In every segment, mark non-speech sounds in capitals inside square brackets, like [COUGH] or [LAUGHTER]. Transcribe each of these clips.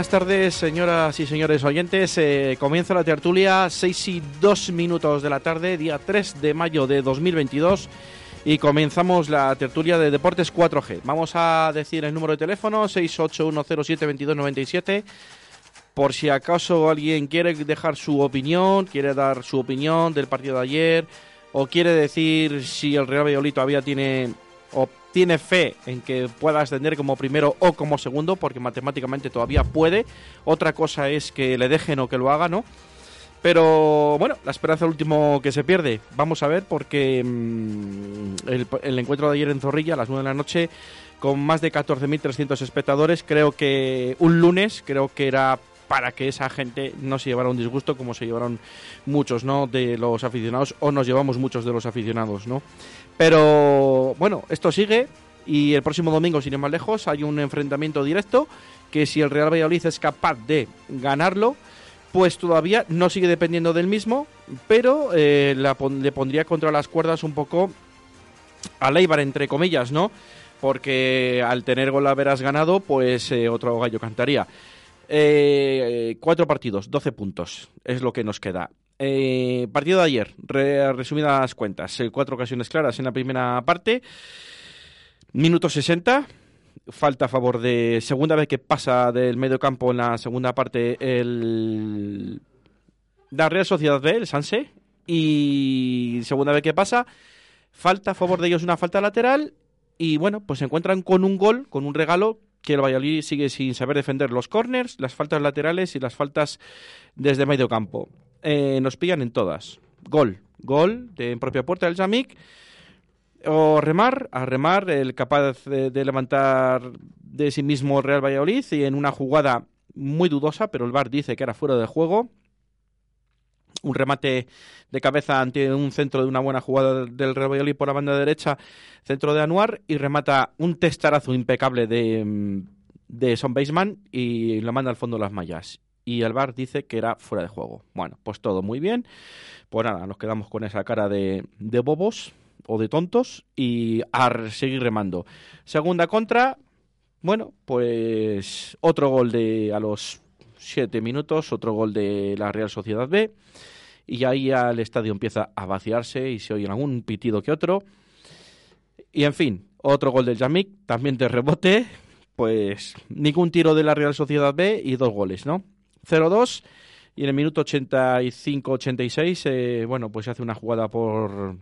Buenas tardes, señoras y señores oyentes. Eh, comienza la tertulia, 6 y 2 minutos de la tarde, día 3 de mayo de 2022. Y comenzamos la tertulia de Deportes 4G. Vamos a decir el número de teléfono, 681072297. Por si acaso alguien quiere dejar su opinión, quiere dar su opinión del partido de ayer, o quiere decir si el Real Valladolid todavía tiene o tiene fe en que pueda ascender como primero o como segundo, porque matemáticamente todavía puede. Otra cosa es que le dejen o que lo haga, ¿no? Pero bueno, la esperanza es último que se pierde. Vamos a ver, porque mmm, el, el, encuentro de ayer en Zorrilla a las 9 de la noche, con más de 14.300 espectadores, creo que un lunes, creo que era para que esa gente no se llevara un disgusto como se llevaron muchos, ¿no? De los aficionados, o nos llevamos muchos de los aficionados, ¿no? Pero bueno, esto sigue y el próximo domingo, sin ir más lejos, hay un enfrentamiento directo que si el Real Valladolid es capaz de ganarlo, pues todavía no sigue dependiendo del mismo, pero eh, le pondría contra las cuerdas un poco a Leibar, entre comillas, ¿no? Porque al tener gol haberás ganado, pues eh, otro gallo cantaría. Eh, cuatro partidos, 12 puntos, es lo que nos queda. Eh, partido de ayer, re, resumidas cuentas, eh, cuatro ocasiones claras en la primera parte, minuto 60, falta a favor de segunda vez que pasa del medio campo en la segunda parte el la Real Sociedad B, el Sanse, y segunda vez que pasa, falta a favor de ellos una falta lateral y bueno, pues se encuentran con un gol, con un regalo que el Valladolid sigue sin saber defender los corners, las faltas laterales y las faltas desde medio campo eh, nos pillan en todas. Gol, gol de en propia puerta del Jamik. O remar, a remar, el capaz de, levantar de sí mismo Real Valladolid y en una jugada muy dudosa, pero el VAR dice que era fuera de juego. Un remate de cabeza ante un centro de una buena jugada del Real Valladolid por la banda derecha, centro de Anuar, y remata un testarazo impecable de, de Son Baseman y lo manda al fondo de las mallas y el VAR dice que era fuera de juego. Bueno, pues todo muy bien. Pues nada, nos quedamos con esa cara de, bobos o de tontos y a seguir remando. Segunda contra, bueno, pues otro gol de a los siete minutos, otro gol de la Real Sociedad B y ahí el estadio empieza a vaciarse y se oye algún pitido que otro. Y en fin, otro gol del Jamik, también de rebote, pues ningún tiro de la Real Sociedad B y dos goles, ¿no? 0-2 y en el minuto 85-86, eh, bueno, pues se hace una jugada por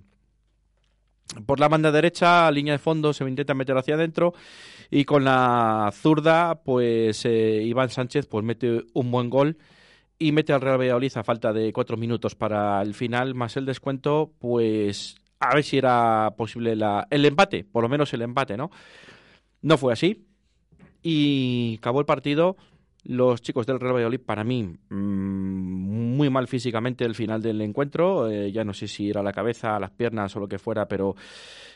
por la banda derecha, línea de fondo, se intenta meter hacia adentro y con la zurda, pues eh, Iván Sánchez pues mete un buen gol y mete al Real Valladolid a falta de cuatro minutos para el final, más el descuento, pues a ver si era posible la, el empate, por lo menos el empate, ¿no? No fue así y acabó el partido los chicos del Real Valladolid, para mí, mmm, muy mal físicamente el final del encuentro. Eh, ya no sé si era la cabeza, las piernas o lo que fuera, pero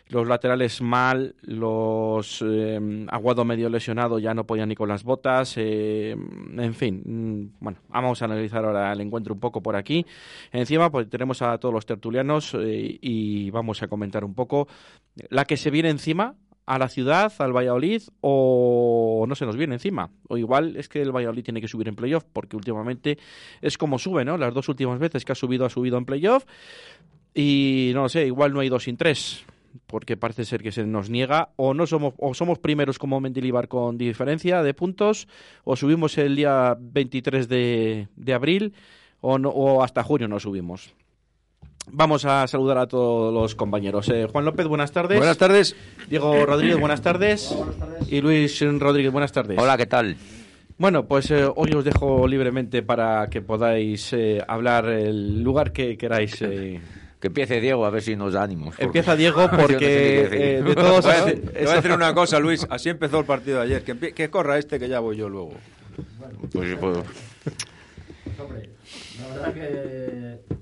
los laterales mal, los eh, Aguado medio lesionado ya no podían ni con las botas. Eh, en fin, mmm, bueno, vamos a analizar ahora el encuentro un poco por aquí. Encima, pues tenemos a todos los tertulianos y vamos a comentar un poco la que se viene encima a la ciudad, al Valladolid, o no se nos viene encima. O igual es que el Valladolid tiene que subir en playoff, porque últimamente es como sube, ¿no? Las dos últimas veces que ha subido, ha subido en playoff. Y no lo sé, igual no hay dos sin tres, porque parece ser que se nos niega. O no somos, o somos primeros como Mendilibar con diferencia de puntos, o subimos el día 23 de, de abril, o, no, o hasta junio no subimos. Vamos a saludar a todos los compañeros. Eh, Juan López, buenas tardes. Buenas tardes. Diego Rodríguez, buenas tardes. Y Luis Rodríguez, buenas tardes. Hola, ¿qué tal? Bueno, pues eh, hoy os dejo libremente para que podáis eh, hablar el lugar que queráis. eh. Que empiece Diego a ver si nos da ánimos. porque- Empieza Diego [LAUGHS] Yo no sé porque eh, de [LAUGHS] todos... Te voy, a decir, te voy a decir una cosa, Luis. Así empezó el partido de ayer. Que, empie- que corra este que ya voy yo luego. Pues, pues, Hombre, la verdad que.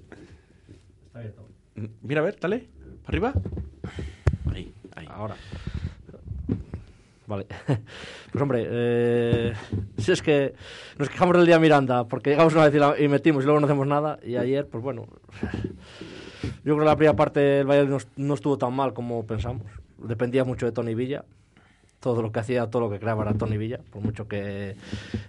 Mira, a ver, dale. ¿Para arriba? Ahí, ahí. Ahora. Vale. [LAUGHS] Pues hombre, eh, si es que nos quejamos del día Miranda porque llegamos una vez y, la- y metimos y luego no hacemos nada. Y ayer, pues bueno, yo creo que la primera parte el Valladolid no, no estuvo tan mal como pensamos. Dependía mucho de Tony Villa. Todo lo que hacía, todo lo que creaba era Tony Villa. Por mucho que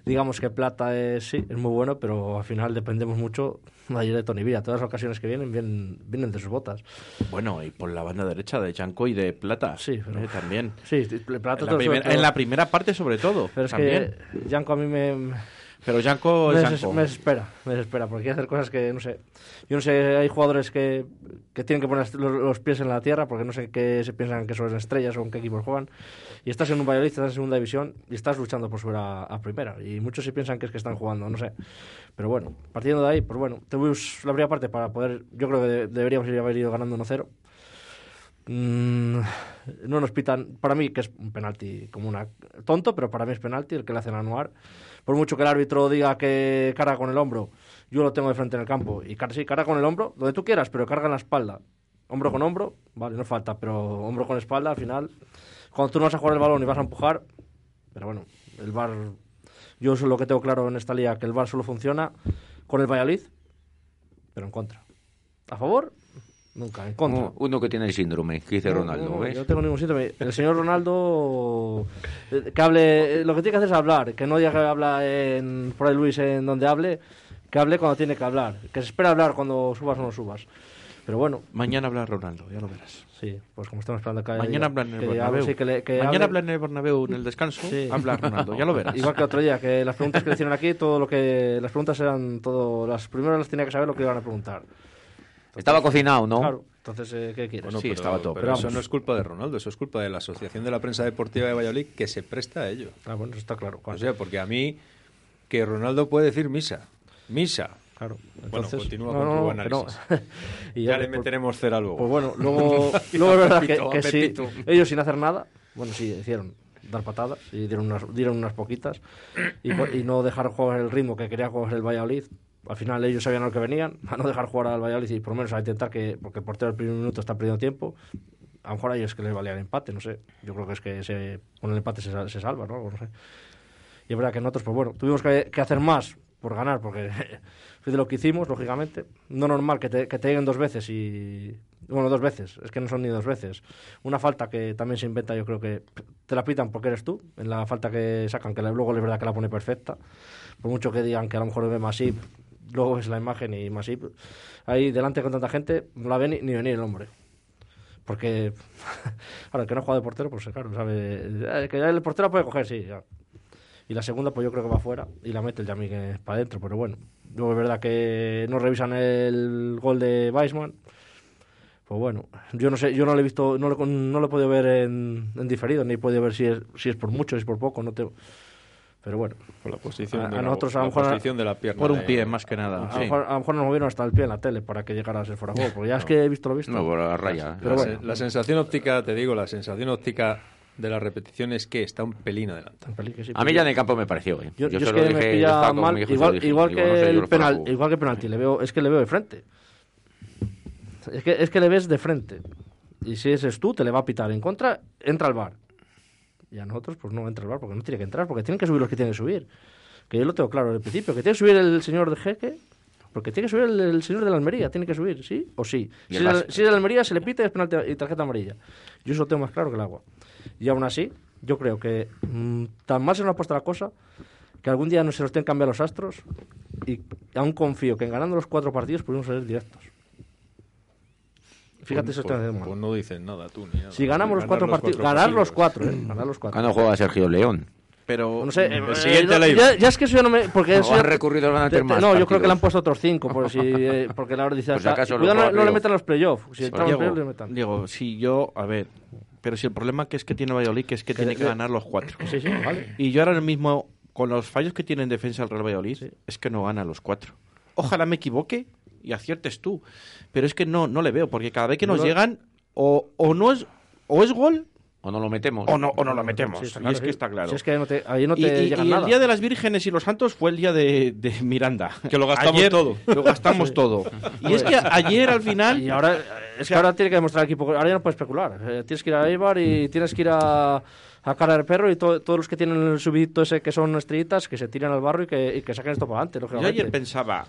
digamos que Plata es, sí, es muy bueno, pero al final dependemos mucho ayer de Tony Villa. Todas las ocasiones que vienen, vienen, vienen de sus botas. Bueno, y por la banda derecha de Chanco y de Plata. Sí, pero- eh, también. Sí, Plata En la, en la primera parte, sobre todo. Pero es también. que Yanko a mí me, Pero Janko me, es des- Janko. me desespera, me desespera, porque quiere hacer cosas que, no sé, yo no sé, hay jugadores que, que tienen que poner los, los pies en la tierra, porque no sé qué se piensan que son estrellas o en qué equipos juegan, y estás en un Valladolid, estás en segunda división, y estás luchando por subir a, a primera, y muchos se piensan que es que están jugando, no sé, pero bueno, partiendo de ahí, pues bueno, tuvimos la primera parte para poder, yo creo que de- deberíamos haber ido ganando 1-0, Mm, no nos pitan, para mí que es un penalti como una tonto, pero para mí es penalti el que le hacen a Anuar. Por mucho que el árbitro diga que carga con el hombro, yo lo tengo de frente en el campo. Y sí, carga con el hombro, donde tú quieras, pero carga en la espalda. Hombro con hombro, vale, no falta, pero hombro con espalda, al final, cuando tú no vas a jugar el balón y vas a empujar, pero bueno, el VAR, yo es lo que tengo claro en esta liga, que el VAR solo funciona con el Valladolid, pero en contra. ¿A favor? Nunca, en contra. uno, uno que tiene el síndrome, que dice No, Ronaldo, no, no, ¿ves? Yo no tengo ningún síntoma. El señor Ronaldo, eh, que hable, eh, lo que tiene que hacer es hablar, que no diga que habla en, por ahí Luis en donde hable, que hable cuando tiene que hablar, que se espera hablar cuando subas o no subas. Pero bueno, Mañana habla Ronaldo, ya lo verás. sí, pues como estamos esperando que Mañana habla en el Bernabéu. sí, que le- que Mañana hable- habla en el Bernabéu en el descanso. Sí. Habla Ronaldo, ya lo verás. Igual que otro día, que las preguntas que le hicieron aquí, todo lo que las preguntas eran todo, las primeras las tenía que saber lo que iban a preguntar. Estaba cocinado, ¿no? Claro, entonces eh, ¿qué quieres? Sí, pero, estaba todo, pero pero eso no es culpa de Ronaldo, eso es culpa de la Asociación de la Prensa Deportiva de Valladolid que se presta a ello. Ah, bueno, eso está claro. O sea, porque a mí que Ronaldo puede decir misa. Misa. claro. Bueno, continúa no, con no, tu análisis. que no. [LAUGHS] y Ya le por- meteremos cera luego. Pues bueno, luego, [LAUGHS] [LAUGHS] luego es verdad que, Pepito, que sí, ellos sin hacer nada, bueno, sí, hicieron dar patadas y dieron unas, dieron unas poquitas y, y no dejar jugar el ritmo que quería jugar el Valladolid. Al final ellos sabían a lo que venían, a no dejar jugar al Valladolid y por lo menos a intentar que, porque el portero el primer minuto está perdiendo tiempo, a lo mejor a ellos que les valía el empate, no sé. Yo creo que es que se, con el empate se, se salva, ¿no? No sé. Y es verdad que nosotros, pues bueno, tuvimos que, que hacer más por ganar, porque [LAUGHS] fue de lo que hicimos, lógicamente. No normal que te, que te lleguen dos veces y... Bueno, dos veces, es que no son ni dos veces. Una falta que también se inventa, yo creo que te la pitan porque eres tú, en la falta que sacan, que luego es verdad que la pone perfecta. Por mucho que digan que a lo mejor ve Masip, luego ves la imagen y Masip, ahí delante con tanta gente, no la ve ni, ni venir el hombre. Porque, [LAUGHS] ahora, que no juega de portero, pues claro, sabe. eh, Que el portero puede coger, sí, ya. Y la segunda, pues yo creo que va fuera y la mete el Yami que es para adentro, pero bueno. Luego es verdad que no revisan el gol de Weisman. Pues bueno, yo no sé, yo no lo he visto, no lo, no lo he podido ver en, en diferido, ni he podido ver si es, si es por mucho, si es por poco, no te... Pero bueno, Por la posición, A- de, a la- nosotros a lo la mejor- posición de la pierna. Por un de- pie, más que nada. a, sí. lo mejor, a lo mejor nos movieron hasta el pie en la tele para que llegara a ser fuera de juego, porque ya es que he visto lo visto. No, por la raya. Pero la, bueno. se- la sensación óptica, te digo, la sensación óptica de la repetición es que está un pelín sí, A mí ya en el campo me pareció, ¿eh? Yo, yo es que dije, yo pilla mal, igual, dije. igual, no que sé, el penal, igual que penalti, le veo, es que le veo de frente. Es que, es que le ves de frente. Y si ese es tú, te le va a pitar en contra, entra al bar. Y a nosotros, pues no entra al bar, porque no tiene que entrar, porque tienen que subir los que tienen que subir. Que yo lo tengo claro desde el principio, que tiene que subir el señor de Jeque, Porque tiene que subir el, el señor de la Almería, tiene que subir, ¿sí o sí? Si el Barça. de- si es de la Almería, se le pita es penalti y tarjeta amarilla. Yo eso lo tengo más claro que el agua. Y aún así, yo creo que mm, tan mal se nos ha puesto la cosa que algún día no se nos tienen que cambiar los astros y aún confío que en ganando los cuatro partidos podemos ser directos. Fíjate, Pues- eso pues, está de pues no dices nada tú ni nada. Si ganamos los cuatro partidos, ganar los cuatro, ¿eh? Ganar los cuatro. ¿Cuándo juega Sergio León? Pero No sé, El eh, siguiente no, la iba. ya, ya es que eso ya no me. Porque ¿O eso han ya- recurrido a te- meter te- más No, yo creo que le han puesto otros cinco. Por si, [LAUGHS] eh, porque la hora dice. Acaso cuidado, no no, no le metan los playoffs. Si en Diego, playoffs, le metan. Diego, si yo, a ver, pero si el problema que es que tiene Valladolid, que es que tiene que ganar los cuatro. Sí, sí, vale. Y yo ahora mismo, con los fallos que tiene en defensa el Real Valladolid, es que no gana los cuatro. Ojalá me equivoque y aciertes tú. Pero es que no, no le veo, porque cada vez que No nos lo- llegan, o, o no es, o es gol, ¿O no lo metemos? o no, o no lo metemos. Sí, y es que está claro. Si es que no te- ahí no y te y- llega y nada. el día de las vírgenes y los santos fue el día de, de Miranda. [LAUGHS] Que lo gastamos Ayer todo. Lo gastamos todo. [LAUGHS] Y es que ayer al final... Y ahora, es que ahora tiene que demostrar el equipo. Ahora ya no puedes especular. Eh, tienes que ir a Eibar y tienes que ir a, a cara del perro y to- todos los que tienen el subidito ese que son estrellitas, que se tiran al barro y que, y que saquen esto para adelante. Yo ayer pensaba,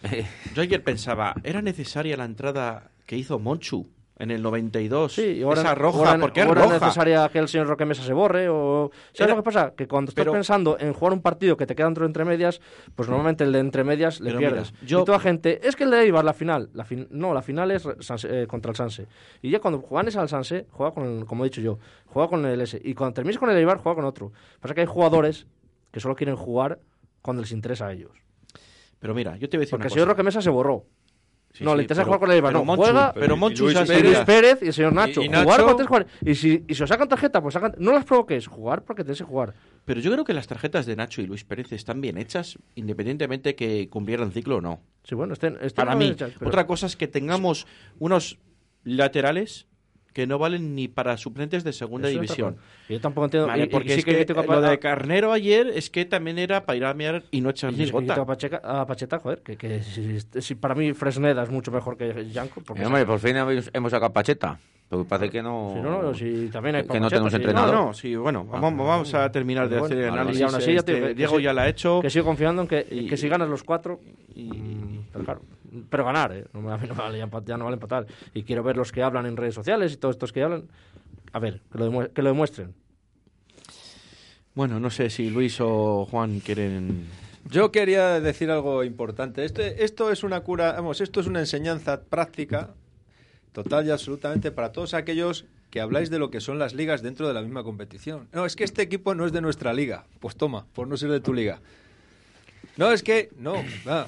yo ayer pensaba, ¿era necesaria la entrada que hizo Monchu en el 92? Sí, y ahora, Esa roja, ahora- porque es ahora roja. necesaria que el señor Roque Mesa se borre o ¿sabes Era- lo que pasa? Que cuando estás Pero- pensando en jugar un partido que te queda dentro de entre medias, pues normalmente el de entre medias le Pero mira, pierdes. yo- Y toda gente, es que el de Eibar la final, la fin- no, la final es Sanse- eh, contra el Sanse. Y ya cuando juegas al Sanse, juega con el- como he dicho yo, juega con el S y cuando termines con el Eibar juega con otro. Pasa que hay jugadores que solo quieren jugar cuando les interesa a ellos. Pero mira, yo te voy a decir Porque una el señor cosa. Roque Mesa se borró. Sí, no, sí, le interesa pero- jugar con el Eibar, pero no, Monchu- juega pero y Monchu Luis Pérez. Luis sería- Pérez y el señor Nacho. Y- y Jugar Nacho- tienes que jugar. Y si, y si os sacan tarjeta, pues sacan. No las provoques. Jugar porque tienes que jugar. Pero yo creo que las tarjetas de Nacho y Luis Pérez están bien hechas, independientemente que cumplieran ciclo o no. Sí, bueno, estén, estén Para mí. hechas, pero- Otra cosa es que tengamos unos laterales que no valen ni para suplentes de segunda Eso división. Y Yo tampoco entiendo. Vale, y- y porque sí es que critico a Pa- lo de Carnero ayer es que también era para ir a mirar y no echar y ni critico gota. a, Pacheca- a Pacheta, joder, que, que si, si para mí Fresneda es mucho mejor que Janko. Porque Eh, hombre, por fin hemos, sacado a Pacheta. Pero parece que no... si no, no, si también hay que no tenemos entrenador. No, no, sí, bueno, vamos, vamos a terminar de Bueno, hacer el análisis. y aún así ya te Este, que- que Diego ya la ha hecho. Que sigo confiando en que, Y- que si ganas los cuatro. mm, pero claro. Pero ganar, ¿eh? No, me- a mí no me vale, ya, empa- ya no vale empatar. Y quiero ver los que hablan en redes sociales y todos estos que hablan. A ver, que lo, demue- que lo demuestren. Bueno, no sé si Luis o Juan quieren. Yo quería decir algo importante. Este, esto es una cura, vamos, esto es una enseñanza práctica total y absolutamente para todos aquellos que habláis de lo que son las ligas dentro de la misma competición. No, es que este equipo no es de nuestra liga. Pues toma, por no ser de tu liga. No, es que, no, va.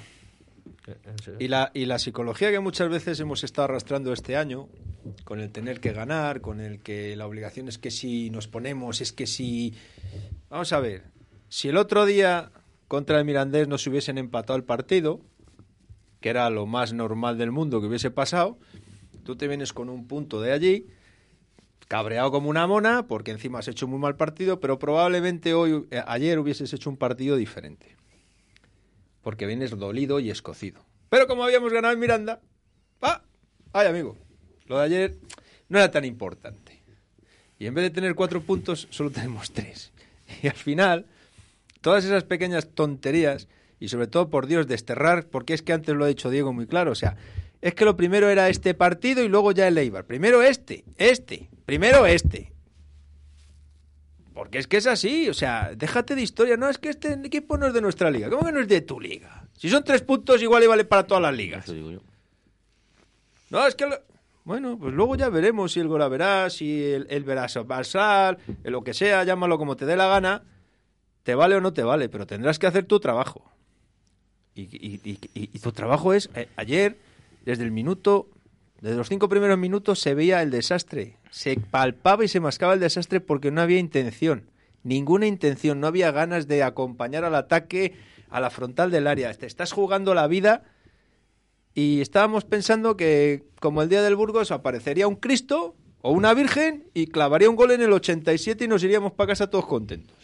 En serio. Y la, y la psicología que muchas veces hemos estado arrastrando este año, con el tener que ganar, con el que la obligación es que si nos ponemos, es que si... Vamos a ver, si el otro día contra el Mirandés nos hubiesen empatado el partido, que era lo más normal del mundo que hubiese pasado, tú te vienes con un punto de allí, cabreado como una mona, porque encima has hecho muy mal partido, pero probablemente hoy, eh, ayer hubieses hecho un partido diferente porque vienes dolido y escocido. Pero como habíamos ganado en Miranda, ¡ah! ¡Ay, amigo! Lo de ayer no era tan importante. Y en vez de tener cuatro puntos, solo tenemos tres. [LAUGHS] Y al final, todas esas pequeñas tonterías, y sobre todo, por Dios, desterrar, porque es que antes lo ha dicho Diego muy claro, o sea, es que lo primero era este partido y luego ya el Eibar. Primero este, este, primero este. Porque es que es así, o sea, déjate de historia. No, es que este equipo no es de nuestra liga. ¿Cómo que no es de tu liga? Si son tres puntos, igual y vale para todas las ligas. Eso digo yo. No, es que... lo- Bueno, pues luego ya veremos si el Gora verá, si el, el verás Basal, lo que sea, llámalo como te dé la gana, te vale o no te vale, pero tendrás que hacer tu trabajo. Y, y- y- y- y tu trabajo es, eh, ayer, desde el minuto, desde los cinco primeros minutos se veía el desastre, se palpaba y se mascaba el desastre porque no había intención, ninguna intención, no había ganas de acompañar al ataque a la frontal del área. Te estás jugando la vida y estábamos pensando que, como el día del Burgos, aparecería un Cristo o una Virgen y clavaría un gol en el 87 y nos iríamos para casa todos contentos.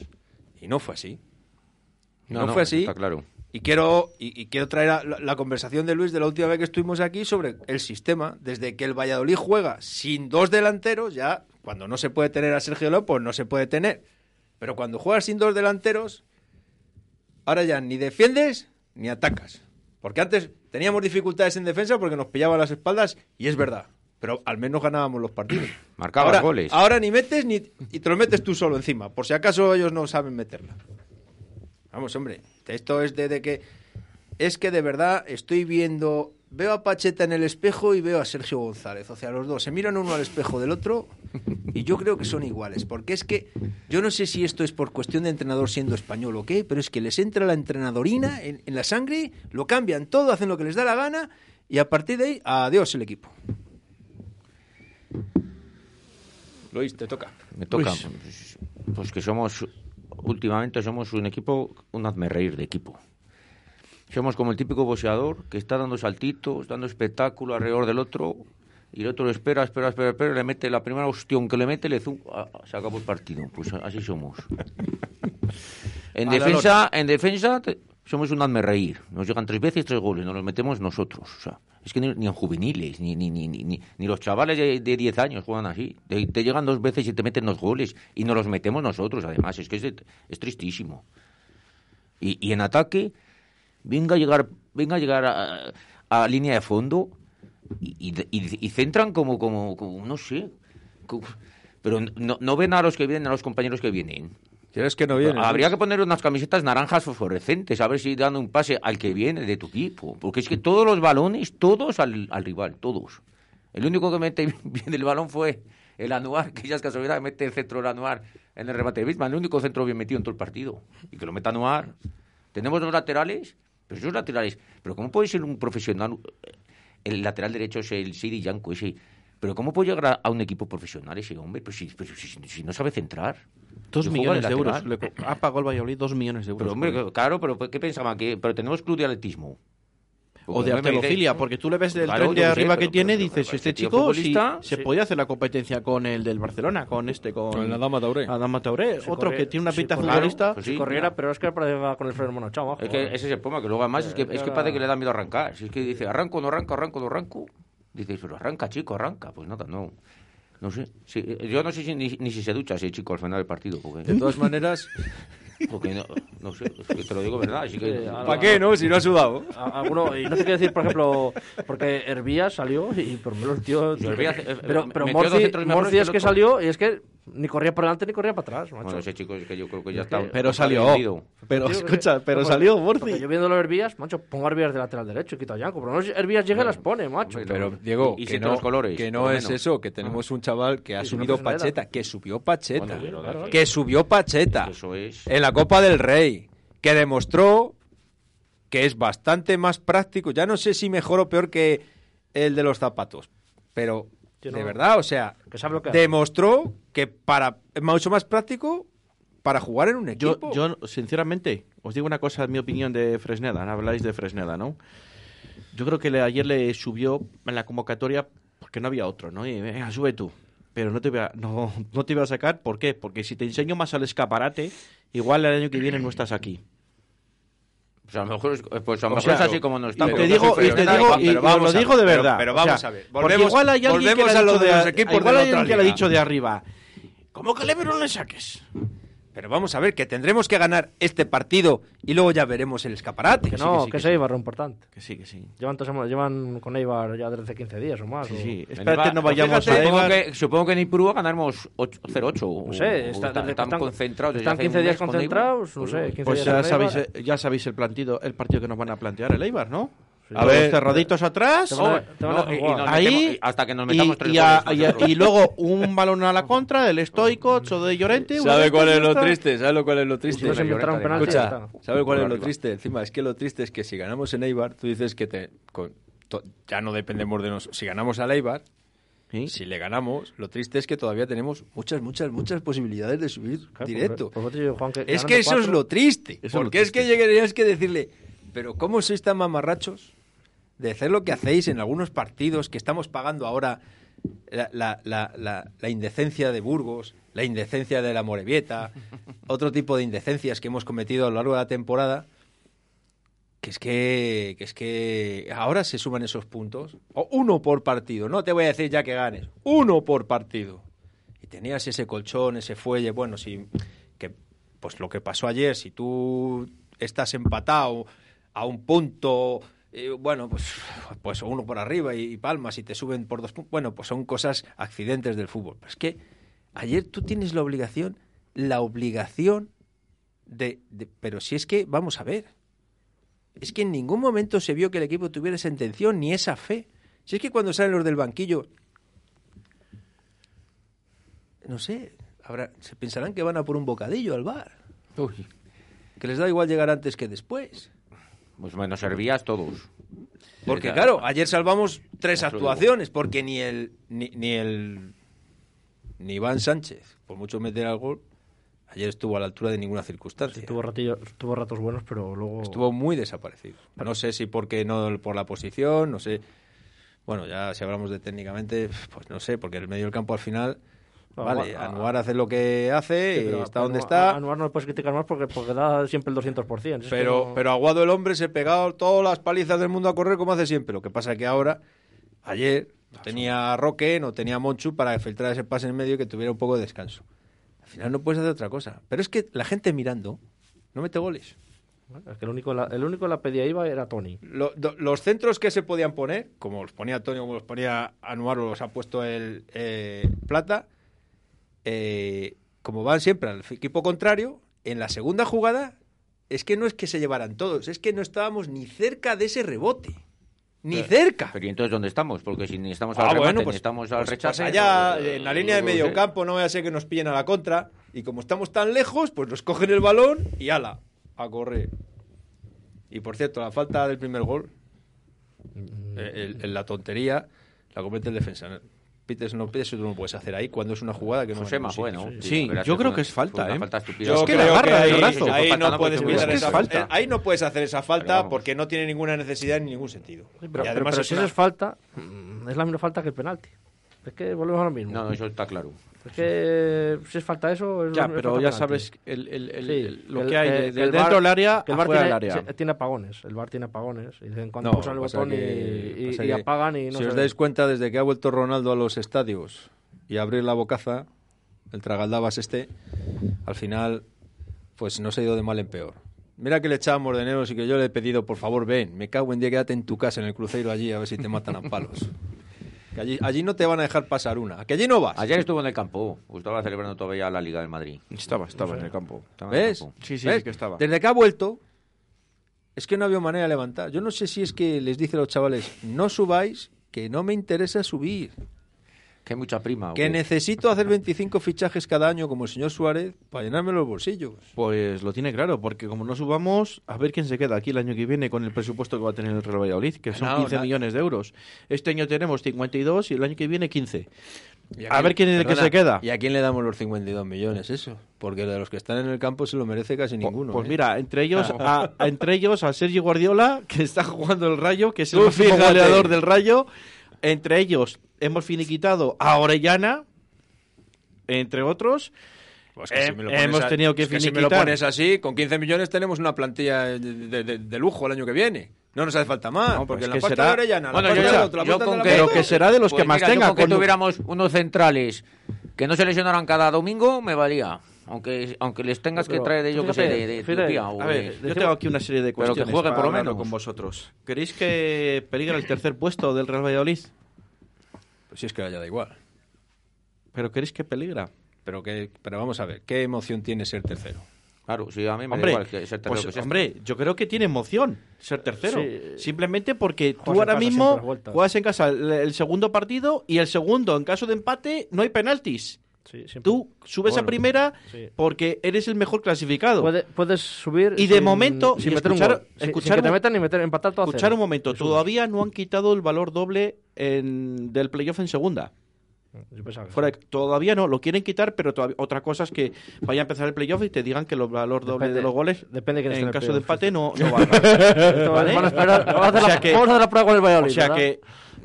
Y no fue así. No, fue así. Está claro. Y quiero, y, y quiero traer a la, la conversación de Luis de la última vez que estuvimos aquí sobre el sistema. Desde que el Valladolid juega sin dos delanteros, ya cuando no se puede tener a Sergio López, no se puede tener. Pero cuando juegas sin dos delanteros, ahora ya ni defiendes ni atacas. Porque antes teníamos dificultades en defensa porque nos pillaban las espaldas y es verdad. Pero al menos ganábamos los partidos. [CLEARS THROAT] Marcabas ahora, goles. Ahora ni metes ni y te lo metes tú solo encima, por si acaso ellos no saben meterla. Vamos, hombre, esto es de, de que es que de verdad estoy viendo veo a Pacheta en el espejo y veo a Sergio González, o sea, los dos se miran uno al espejo del otro y yo creo que son iguales, porque es que yo no sé si esto es por cuestión de entrenador siendo español o qué, pero es que les entra la entrenadorina en, en la sangre, lo cambian todo, hacen lo que les da la gana y a partir de ahí, adiós el equipo. Luis, te toca. Me toca. Luis. Pues, pues que somos, últimamente somos un equipo, un hazme reír de equipo. Somos como el típico boxeador que está dando saltitos, dando espectáculo alrededor del otro, y el otro espera, espera, espera, espera, le mete la primera ostión que le mete, le zum, ah, se acabó el partido. Pues así somos. En A defensa, en defensa te- somos un hazme reír. Nos llegan tres veces tres goles, nos los metemos nosotros. O sea, es que ni, ni en juveniles, ni, ni, ni, ni, ni- los chavales de, de 10 años juegan así. Te, llegan dos veces y te meten dos goles y nos los metemos nosotros, además. Es que es, es tristísimo. Y, y en ataque, venga a llegar, venga a, llegar a, a línea de fondo y, y- centran como, como, como, no sé. pero no, no ven a los que vienen, a los compañeros que vienen. ¿Quieres que no viene? Habría que poner unas camisetas naranjas fosforescentes, a ver si dan un pase al que viene de tu equipo. Porque es que todos los balones, todos al, al rival, todos. El único que mete [LAUGHS] bien el balón fue el Anuar, que ya es casualidad que mete el centro el Anuar en el remate de Bisman, el único centro bien metido en todo el partido. Y que lo meta Anuar. Tenemos dos laterales, pero esos laterales. Pero ¿cómo puede ser un profesional? El lateral derecho es el Siri Yanko, ese. Pero ¿cómo puede llegar a, un equipo profesional ese hombre? Pero si, pero si- si no sabe centrar. Dos millones de euros. Le ha pagado el Valladolid dos millones de euros. Pero hombre, claro, pero ¿qué pensaban? que Pero tenemos club de atletismo. o de artelofilia, porque tú le ves el Claro, tren de yo sé, arriba que pero- tiene, pero- dices, pero este ese tío chico sí, futbolista, se sí. podía hacer la competencia con el del Barcelona, con este, con, Con la Dama Tauré. Adama Tauré. Si Otro corri- que tiene una si pinta corriera- futbolista. pues si sí, corriera, mira. pero es que parece con el freno monochado abajo. Es que ese es el problema, que luego además es que, es que parece que le da miedo arrancar. Si es que dice, arranco, no arranco, arranco, no arranco. Dices, pero arranca, chico, arranca. Pues nada, no. No sé. Sí, yo no sé si, ni, ni si se ducha ese chico al final del partido. De todas maneras, porque no, no sé, es que te lo digo verdad. Así que, ¿para qué, no? Si no ha sudado. Alguno- y no te quiero decir, por ejemplo, porque Hervías salió y por lo menos el tío. Hervías, eh, pero eh, pero Morci, Morci es que salió y es que ni corría para adelante ni corría para atrás, macho. bueno, ese chico es que yo creo que ya Es está. que- Pero salió. vendido. Pero Tío, escucha, que- pero porque- salió Morci. yo viendo los Hervías, macho, pongo a Hervías de lateral derecho y quito a Yanko. Pero no Hervías llega y las pone, macho. Hombre, Pero, Diego, Y- y que no, los colores, que por no lo es eso, que tenemos un chaval que ha subido. Pacheta, que subió Pacheta, Bueno, pero claro. que subió Pacheta Eso es. en la Copa del Rey, que demostró que es bastante más práctico, ya no sé si mejor o peor que el de los zapatos, pero Yo de verdad, o sea, Que sabe lo que hace. demostró que para es mucho más práctico para jugar en un equipo. yo, sinceramente, os digo una cosa, mi opinión de Fresneda. Habláis de Fresneda, ¿no? Yo creo que le- ayer le subió en la convocatoria porque no había otro, ¿no? Y venga, sube tú. Pero no te, voy a, no, no te voy a sacar, ¿por qué? Porque si te enseño más al escaparate, igual el año que viene no estás aquí. Pues a lo mejor es, pues a lo mejor sea, es así como no está. y porque te digo, y te digo, y, pero vamos os lo digo de verdad. pero vamos sea, a ver, volvemos- igual hay alguien que a lo dicho de igual hay alguien que le ha dicho de arriba. ¿Cómo que le saques? Pero vamos a ver, que tendremos que ganar este partido y luego ya veremos el escaparate. Que no, que sí, que, que es sí. Eibar lo importante. Que sí, que sí. Llevan, dos semanas- llevan con Eibar ya desde 15 días o más. Sí, o- sí. En Espérate, Eibar- no vayamos fíjate, a supongo Eibar. que, supongo que en Ipurúa ganaremos 8 0-8. No sé, está- están, que están concentrados. Están hace 15 un días mes con concentrados, no sé, 15 Pues días ya sabéis, Eibar. eh, ya sabéis el partido, el partido que nos van a plantear el Eibar, ¿no? A ver, cerraditos atrás. Oh, Ahí hasta que nos y, metamos tres y a- goles y a- nosotros. y luego un balón a la contra del Stoico o de Llorente. ¿Sabe cuál es lo triste? ¿Sabe lo cuál es lo triste? Escucha. ¿sabe cuál es lo triste? Encima, es que lo triste es que si ganamos en Eibar, tú dices que te, con- to- ya no dependemos de nosotros. Si ganamos al Eibar, Sí. si le ganamos, lo triste es que todavía tenemos muchas, muchas, muchas posibilidades de subir Claro, directo. por- por eso te digo, Juan, que es que eso es lo triste. Lo porque es que llegarías que decirle, pero ¿cómo sois tan mamarrachos de hacer lo que hacéis en algunos partidos que estamos pagando ahora la, la- la- la- la indecencia de Burgos, la indecencia de la Morevieta, [LAUGHS] otro tipo de indecencias que hemos cometido a lo largo de la temporada? Que es que, que es que ahora se suman esos puntos. O uno por partido. No te voy a decir ya que ganes. Uno por partido. Y tenías ese colchón, ese fuelle. Bueno, si, que, pues lo que pasó ayer, si tú estás empatado a un punto eh, bueno, pues, pues uno por arriba y, y palmas y te suben por dos puntos. Bueno, pues son cosas, accidentes del fútbol. Pero es que ayer tú tienes la obligación, la obligación de, de- Pero si es que, vamos a ver, es que en ningún momento se vio que el equipo tuviera esa intención ni esa fe. Si es que cuando salen los del banquillo, no sé, habrá, se pensarán que van a por un bocadillo al bar, Uy, que les da igual llegar antes que después. Pues bueno, servías todos. Porque claro, ayer salvamos tres actuaciones, porque ni el ni, ni el ni Iván Sánchez, por mucho meter al gol, ayer estuvo a la altura de ninguna circunstancia. Tuvo, ratillo, tuvo ratos buenos, pero luego... Estuvo muy desaparecido. No sé si porque no por la posición, no sé. Bueno, ya si hablamos de técnicamente, pues no sé, porque el medio del campo al final, vale, ah, Anuar hace lo que hace, Sí, y está donde está. A Anuar no le puedes criticar más porque, porque da siempre el 200%. Es que Pero, no- pero Aguado el hombre se pegado todas las palizas del mundo a correr como hace siempre. Lo que pasa es que ahora, ayer, no tenía Roque, no tenía Monchu para filtrar ese pase en medio y que tuviera un poco de descanso. Al final no puedes hacer otra cosa. Pero es que la gente mirando no mete goles. Es que el único, la- el único que la pedía iba era Tony. Lo- do- los centros que se podían poner, como los ponía Antonio, como los ponía Anuar o los ha puesto el eh, Plata, eh, como van siempre al equipo contrario, en la segunda jugada es que no es que se llevaran todos, es que no estábamos ni cerca de ese rebote. Ni cerca. Pero ¿y entonces dónde estamos? Porque si ni estamos Ah, al remate, bueno, ni pues, estamos al pues- rechace... pues allá pues, en la línea de medio sé. campo no vaya a ser que nos pillen a la contra y como estamos tan lejos, pues nos cogen el balón y ala, a correr. Y por cierto, la falta del primer gol, eh, el- el- la tontería, la comete el defensa. Pites no pides, eso tú no puedes hacer ahí cuando es una jugada que no Josema, ningún sitio. bueno. Sí, pero yo creo que es falta, una ¿eh? falta estúpida. Yo Es que creo le agarra ahí, el brazo. ahí no puedes es que esa es falta. eh, Ahí no puedes hacer esa Pero falta porque no tiene ninguna necesidad en ningún sentido. Sí, pero, y además pero es si una- eso es falta, mm, es la misma falta que el penalti. Es que volvemos a lo mismo. No, no, eso está claro. Es que si es falta eso... Es Ya, pero ya sabes el, el- el- Sí, el- lo que hay que- de- que de el dentro del área que el fuera tiene, del área. se- tiene apagones. El bar tiene apagones. Y dicen cuando No, pulsan el botón y, que- y- y apagan y no si os dais cuenta, desde que ha vuelto Ronaldo a los estadios y abrir la bocaza, el tragaldabas este, al final, pues no se ha ido de mal en peor. Mira que le echábamos de y que yo le he pedido, por favor, ven, me cago en día, quédate en tu casa, en el crucero allí, a ver si te matan a palos. [LAUGHS] Que allí, allí no te van a dejar pasar una. ¿A que allí no vas? Ayer estuvo en el campo. Estaba celebrando todavía la Liga del Madrid. Estaba, estaba en el campo. Estaba en el ¿Ves? campo. Sí, sí, ¿Ves? sí que estaba. Desde que ha vuelto, es que no había manera de levantar. Yo no sé si es que les dice a los chavales, no subáis, que no me interesa subir. Que hay mucha prima. ¿o Que necesito hacer 25 fichajes cada año como el señor Suárez para llenarme los bolsillos. Pues lo tiene claro, porque como no subamos, a ver quién se queda aquí el año que viene con el presupuesto que va a tener el Real Valladolid, que son No, 15 na- millones de euros. Este año tenemos 52 y el año que viene 15. Y A ver quién es el que se queda. ¿Y a quién le damos los 52 millones eso? Porque de los que están en el campo se lo merece casi ninguno. Pues ¿eh? mira, entre ellos, a, a- entre ellos a Sergio Guardiola, que está jugando el Rayo, que es el goleador del Rayo. Entre ellos hemos finiquitado a Orellana, entre otros. Pues eh, si me lo pones hemos a- tenido que es si me lo pones así, con 15 millones tenemos una plantilla de, de- de- de lujo el año que viene. No nos hace falta más. No, porque pues la que pasta será- de Orellana, Bueno, la yo, la yo de la que, Pero que será de los pues que más mira, tenga, con que tuviéramos unos centrales que no se lesionaran cada domingo, me valía. Aunque, aunque les tengas Pero, que traer de, yo que sé, de, de fíjate, Etiopía o A de- ver, yo tengo aquí una serie de Pero que cuestiones jueguen por lo menos. con vosotros. ¿Queréis que peligra el tercer puesto del Real Valladolid? Pues si es que ya da igual. ¿Pero queréis que peligra? Pero, que, pero vamos a ver, ¿qué emoción tiene ser tercero? Claro, sí, a mí me Hombre, da igual que ser tercero pues, que hombre, yo creo que tiene emoción ser tercero. Sí. Simplemente porque tú Juegas en ahora casa mismo juegas en casa el, el segundo partido y el segundo, en caso de empate, no hay penaltis. Sí. Tú subes a primera sí. porque eres el mejor clasificado. Puede- puedes subir Y de sin- momento, sin meter escuchar- un gol. Sin- escuchar sin que te un- metan ni meter empatar todo Escuchar un momento, todavía no han quitado el valor doble en- del playoff en segunda. Que Fuera todavía no, lo quieren quitar, pero todavía, otra cosa es que vaya a empezar el playoff y te digan que el valor doble Depende- de los goles depende esté en caso de empate sí. no, no valga. ¿Vale? [LAUGHS] van a esperar- vamos, a hacer O sea la, que- vamos a hacer la prueba con el Valladolid. O sea ¿verdad? que,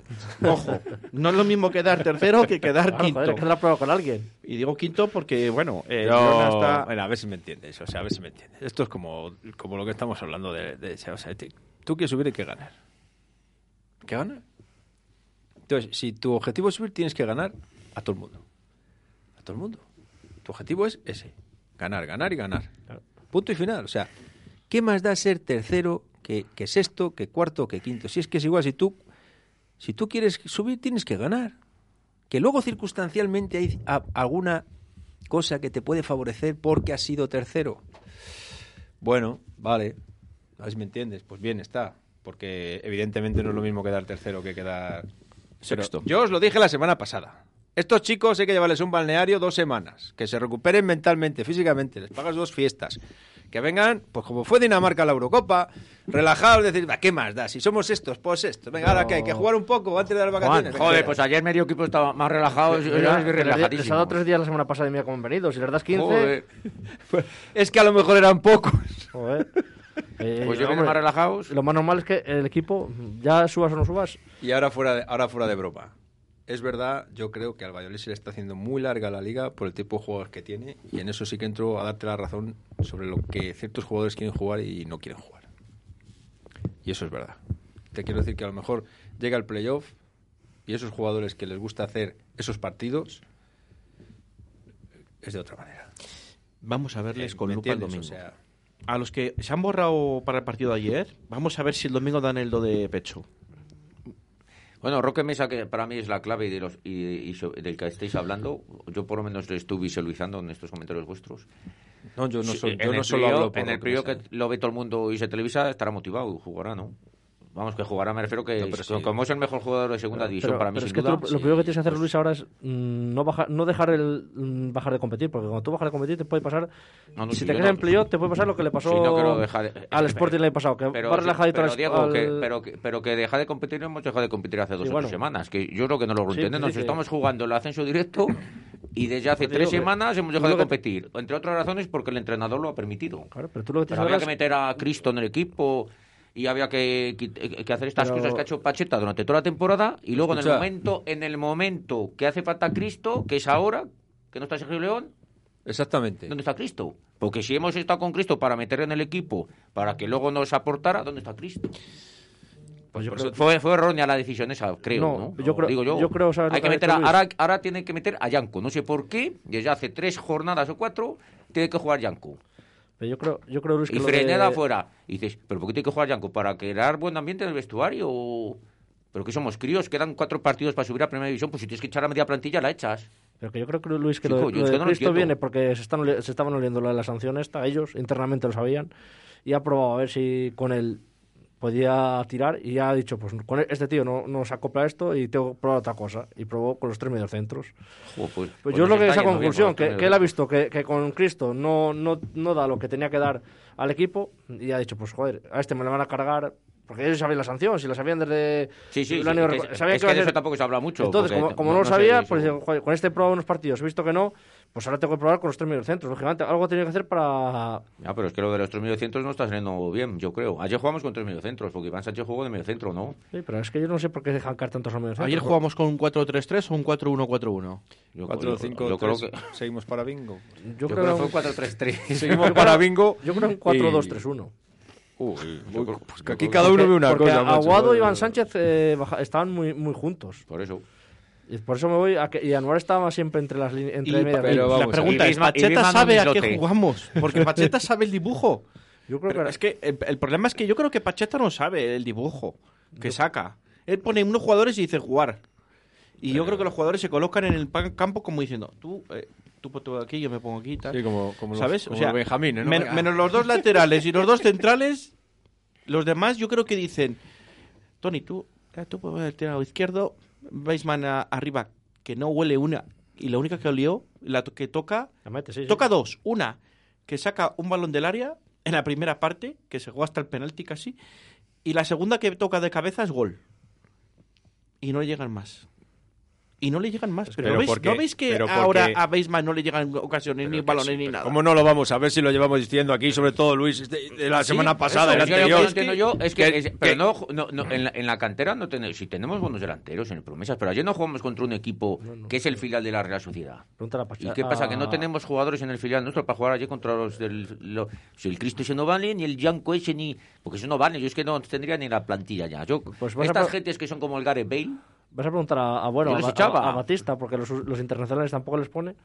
[LAUGHS] ojo, no es lo mismo quedar tercero que quedar Claro, quinto. joder, que hacer la prueba con alguien. Y digo quinto porque, bueno, eh, Yo- está... Bueno, a ver si me entiendes, o sea, a ver si me entiendes. Esto es como, como lo que estamos hablando de... de- o sea, tú quieres subir y que ganar. ¿Qué ganar? Entonces, si tu objetivo es subir, tienes que ganar a todo el mundo. A todo el mundo. Tu objetivo es ese. Ganar, ganar y ganar. Punto y final. O sea, ¿qué más da ser tercero que, que sexto, que cuarto, que quinto. Si es que es igual, si tú, si tú quieres subir, tienes que ganar. Que luego circunstancialmente hay alguna cosa que te puede favorecer porque has sido tercero. Bueno, vale. A ver si me entiendes. Pues bien está. Porque evidentemente no es lo mismo quedar tercero que quedar Pero Sexto. Yo os lo dije la semana pasada. Estos chicos hay que llevarles un balneario dos semanas, que se recuperen mentalmente, físicamente, les pagas dos fiestas, que vengan, pues como fue Dinamarca a la Eurocopa, relajados, decir, "Va, ¿qué más da? Si somos estos, pues estos. Venga, ahora que hay que jugar un poco antes de las vacaciones. Venga, Joder, pues ayer medio equipo estaba más relajado. Yo Mira, les ha dado tres días la semana pasada y mira cómo han venido. Si les das 15, Joder. [LAUGHS] Es que a lo mejor eran pocos. joder. [LAUGHS] Eh, Pues yo hombre, vengo más relajados. Lo más normal es que el equipo, ya subas o no subas, Y ahora fuera de, ahora fuera de broma. Es verdad, yo creo que al Valladolid se le está haciendo muy larga la liga por el tipo de jugadores que tiene y en eso sí que entro a darte la razón sobre lo que ciertos jugadores quieren jugar y no quieren jugar. Y eso es verdad. Te quiero decir que a lo mejor llega el playoff y esos jugadores que les gusta hacer esos partidos es de otra manera. Vamos a verles Eh, con ¿me lupa el domingo. O sea, A los que se han borrado para el partido de ayer, vamos a ver si el domingo dan el do de pecho. Bueno, Roque Mesa, que para mí es la clave y, de los, y, y so- del que estáis hablando, yo por lo menos lo estoy visualizando en estos comentarios vuestros. no, yo no, soy, yo no solo periodo- hablo por En el periodo que lo ve todo el mundo y se televisa, estará motivado y jugará, ¿no? Vamos, que jugará, me refiero que No, pero es- sí. como es el mejor jugador de segunda división pero, para mí, pero es sin que duda. tú lo sí. primero que tienes que hacer, Luis, ahora es mm, no, bajar, no dejar el mm, bajar de competir, porque cuando tú bajas de competir te puede pasar, No, si sí, te quedas en playoff, te puede pasar lo que le pasó Sí, no quiero dejar de- al es- Sporting el año pasado, que Pero, va relajadito pero Diego, al- que, pero, que, pero que deja de competir hemos dejado de competir hace dos o bueno. tres semanas. Que yo creo que no lo sí, Nos que- estamos jugando el ascenso directo y desde hace tres que- semanas hemos dejado de que- competir. Entre otras razones porque el entrenador lo ha permitido. Claro, pero tú lo que Pero tienes que es- meter a Cristo en el equipo y había que, que- que hacer estas Pero- cosas que ha hecho Pacheta durante toda la temporada y luego en el momento en el momento que hace falta Cristo, que es ahora, que no está Sergio León, Exactamente. ¿dónde está Cristo? Porque si hemos estado con Cristo para meter en el equipo, para que luego nos aportara, ¿dónde está Cristo? pues yo por creo- eso- Fue, fue errónea la decisión esa, creo, No, ¿no? yo creo- Digo yo. yo creo, ¿sabes lo Hay que meter a- ahora, ahora tienen que meter a Yanko. No sé por qué, desde hace tres jornadas o cuatro, tiene que jugar Yanko. Pero yo creo, yo creo Luis, que Y lo Freneda de- fuera. Y dices, ¿pero por qué tiene que jugar Yanko? ¿Para crear buen ambiente en el vestuario? o- ¿Pero que somos críos? Quedan cuatro partidos para subir a Primera División. Pues si tienes que echar a media plantilla, la echas. Pero que yo creo que Luis que Chico, lo, lo de no Cristo viene porque se, están, se estaban oliendo de la sanción esta, ellos internamente lo sabían, y ha probado a ver si con él podía tirar y ha dicho, pues con este tío no, no se acopla esto y tengo que probar otra cosa. Y probó con los tres mediocentros. Jo, pues, Pues, pues yo nos lo que esa bien conclusión, que, que él ha visto que, que con Cristo no, no, no da lo que tenía que dar al equipo y ha dicho, pues joder, a este me lo van a cargar. Porque ellos sabían la sanción, si la sabían desde Sí, sí, sí, año- es que- sabían es a que de eso tampoco se habla mucho. Entonces, como, como no- lo sabía, pues joder, con este he probado unos partidos, he visto que no, pues ahora tengo que probar con los tres mediocentros. Lógicamente, algo tenía que hacer para... Ya, pero es que lo de los tres mediocentros no está saliendo bien, yo creo. Ayer jugamos con tres mediocentros, porque Iván Sánchez jugó de mediocentro, ¿no? Sí, pero es que yo no sé por qué dejan caer tantos a mediocentros. Ayer jugamos con un 4-3-3 o un 4-1-4-1. Yo, 4, yo- 5, yo creo que, seguimos para bingo. Yo, yo creo, creo que fue 4-3-3. [LAUGHS] Seguimos para bingo. yo creo un 4-2-3-1. Uy, Yo creo- pues que aquí cada uno ve una porque cosa. Aguado y Iván Sánchez eh, baja- estaban muy, muy juntos. Por eso. Y por eso me voy a que, y Anuar estaba siempre entre las líneas entre Y, medias pero la pregunta y es, ¿Pacheta sabe a qué jugamos? Porque Pacheta sabe el dibujo. Yo creo Pero que es que el, el problema es que yo creo que Pacheta no sabe el dibujo que saca. Él pone unos jugadores y dice jugar. Y yo creo que los jugadores se colocan en el campo como diciendo, tú, eh, tú ponte aquí, yo me pongo aquí y tal. Sí, como, como los- ¿Sabes? como o sea, los Benjamines, ¿no? men- menos los dos laterales y los dos centrales, los demás yo creo que dicen, Tony, tú, eh, tú por el lado izquierdo, A- arriba, que no huele una, y la única que olió, la to- que toca, La mete, sí, sí. toca dos. Una, que saca un balón del área en la primera parte, que se juega hasta el penalti casi, y la segunda que toca de cabeza es gol. Y no le llegan más. Y no le llegan más. Pero, Pero ¿no, veis, porque- ¿no veis que pero porque- ahora a Weisman no le llegan ocasiones, ni que balones, sí, ni nada? ¿Cómo no lo vamos a ver si lo llevamos diciendo aquí, sobre todo Luis, de, de la Sí, semana pasada, eso, el que que anterior? entiendo yo es que, que- es- pero que- no, no, no, en, la, en la cantera no tenemos, si tenemos buenos delanteros en promesas, pero ayer no jugamos contra un equipo que es el filial de la Real Sociedad. ¿Y qué pasa? Que no a- tenemos jugadores en el filial nuestro para jugar allí contra los del... Lo, si el Cristo ese no vale, ni el Yanko ese, ni... Porque eso no vale, yo es que no tendría ni la plantilla ya. Yo, Pues a estas gentes que son como el Gareth Bale, Vas a preguntar a, a, bueno, a, Batista, porque los, los internacionales tampoco les pone.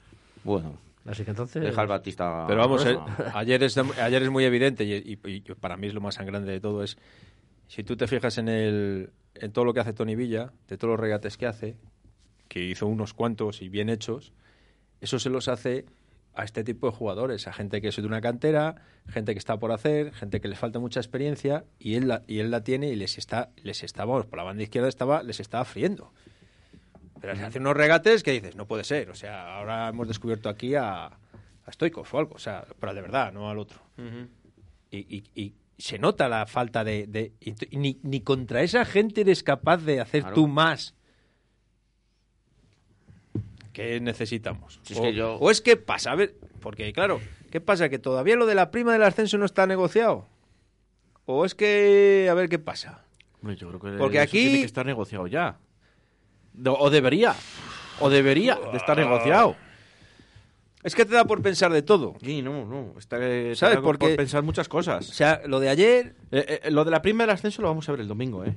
Bueno, Así que entonces... deja al Batista. Pero vamos, eh, ayer, es, ayer es muy evidente y, y- y para mí es lo más sangrante de todo es, si tú te fijas en, el, en todo lo que hace Tony Villa, de todos los regates que hace, que hizo unos cuantos y bien hechos, eso se los hace a este tipo de jugadores, a gente que es de una cantera, gente que está por hacer, gente que les falta mucha experiencia y él la, y él la tiene y les está, les está, vamos, por la banda izquierda estaba, les estaba friendo. Pero se hace unos regates que dices, no puede ser. O sea, ahora hemos descubierto aquí a, a Stoikov o algo. O sea, pero de verdad, no al otro. y, y- y se nota la falta de... ni, ni contra esa gente eres capaz de hacer Claro. tú más. ¿Qué necesitamos? Si es o, que yo- o es que pasa, a ver, porque claro, ¿qué pasa? ¿Que todavía lo de la prima del ascenso no está negociado? ¿O es que, a ver qué pasa? Hombre, yo creo que Porque eso aquí- tiene que estar negociado ya. Do- o debería. O debería de estar negociado. Es que te da por pensar de todo. Sí, no, no. Está, te ¿Sabes? da Porque- por pensar muchas O cosas. sea, lo de ayer, Eh, eh, lo de la prima del ascenso lo vamos a ver el domingo, ¿eh?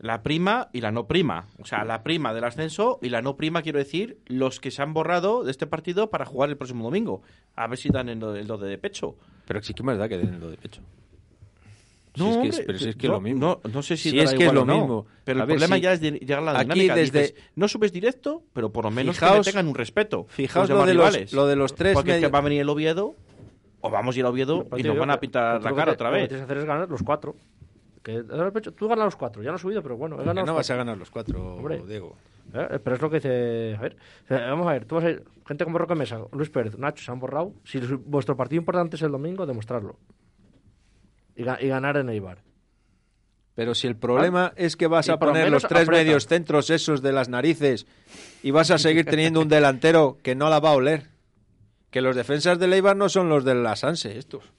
La prima y la no prima. O sea, la prima del ascenso y la no prima, quiero decir, los que se han borrado de este partido para jugar el próximo domingo. A ver si dan el, do- el do de pecho. pero sí que más da que den lo de pecho. Si No, es que hombre, es- pero si es que lo mismo. No, no sé si, es que es lo no, mismo. Pero A el ver, problema si- ya es de, llegar a la aquí dinámica. desde- Dices, no subes directo, pero por lo menos que Fijaos- me tengan un respeto. fijaos los lo demás de los- rivales. lo de los tres Porque es que va a venir el Oviedo, o vamos a ir al Oviedo y nos van a pintar la cara otra Lo que vez. tienes que hacer es ganar los cuatro. Que, tú ganas los cuatro, ya no has subido, pero bueno, he Que ganado no vas a ganar los cuatro, Hombre. Diego. Eh, Pero es lo que dice. A ver, eh, vamos a ver, tú vas a ir. Gente como Roque Mesa, Luis Pérez, Nacho se han borrado. Si vuestro partido importante es el domingo, demostrarlo. Y, ga- y ganar en Eibar. Pero si el problema es que vas Y a poner los tres aprieta. medios centros esos de las narices y vas a seguir teniendo un delantero que no la va a oler. Que los defensas del Eibar no son los de la Sanse, estos.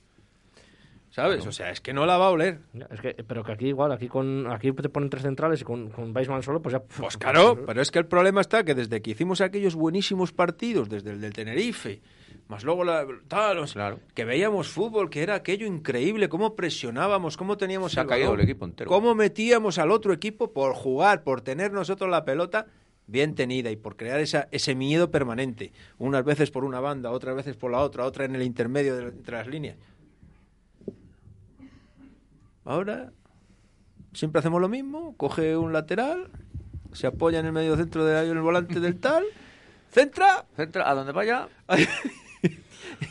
¿Sabes? O sea, es que no la va a oler. Es que, pero que aquí igual, aquí con aquí te ponen tres centrales y con, con Weisman solo, pues ya. Pues claro, pero es que el problema está que desde que hicimos aquellos buenísimos partidos, desde el del Tenerife, más luego la, tal, Claro. que veíamos fútbol, que era aquello increíble, cómo presionábamos, cómo teníamos Se ha el caído el equipo entero. cómo metíamos al otro equipo por jugar, por tener nosotros la pelota bien tenida y por crear esa, ese miedo permanente, unas veces por una banda, otras veces por la otra, otra en el intermedio de- entre las líneas. Ahora siempre hacemos lo mismo, coge un lateral, se apoya en el medio centro de en el volante del tal, [LAUGHS] centra, Centra, a donde vaya. [LAUGHS]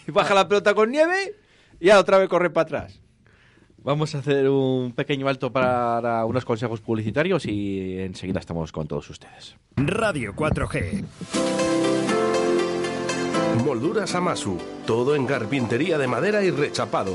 y baja la pelota con nieve y ya otra vez corre para atrás. Vamos a hacer un pequeño alto para unos consejos publicitarios y enseguida estamos con todos ustedes. Radio 4G. Molduras Amasu, todo en carpintería de madera y rechapado.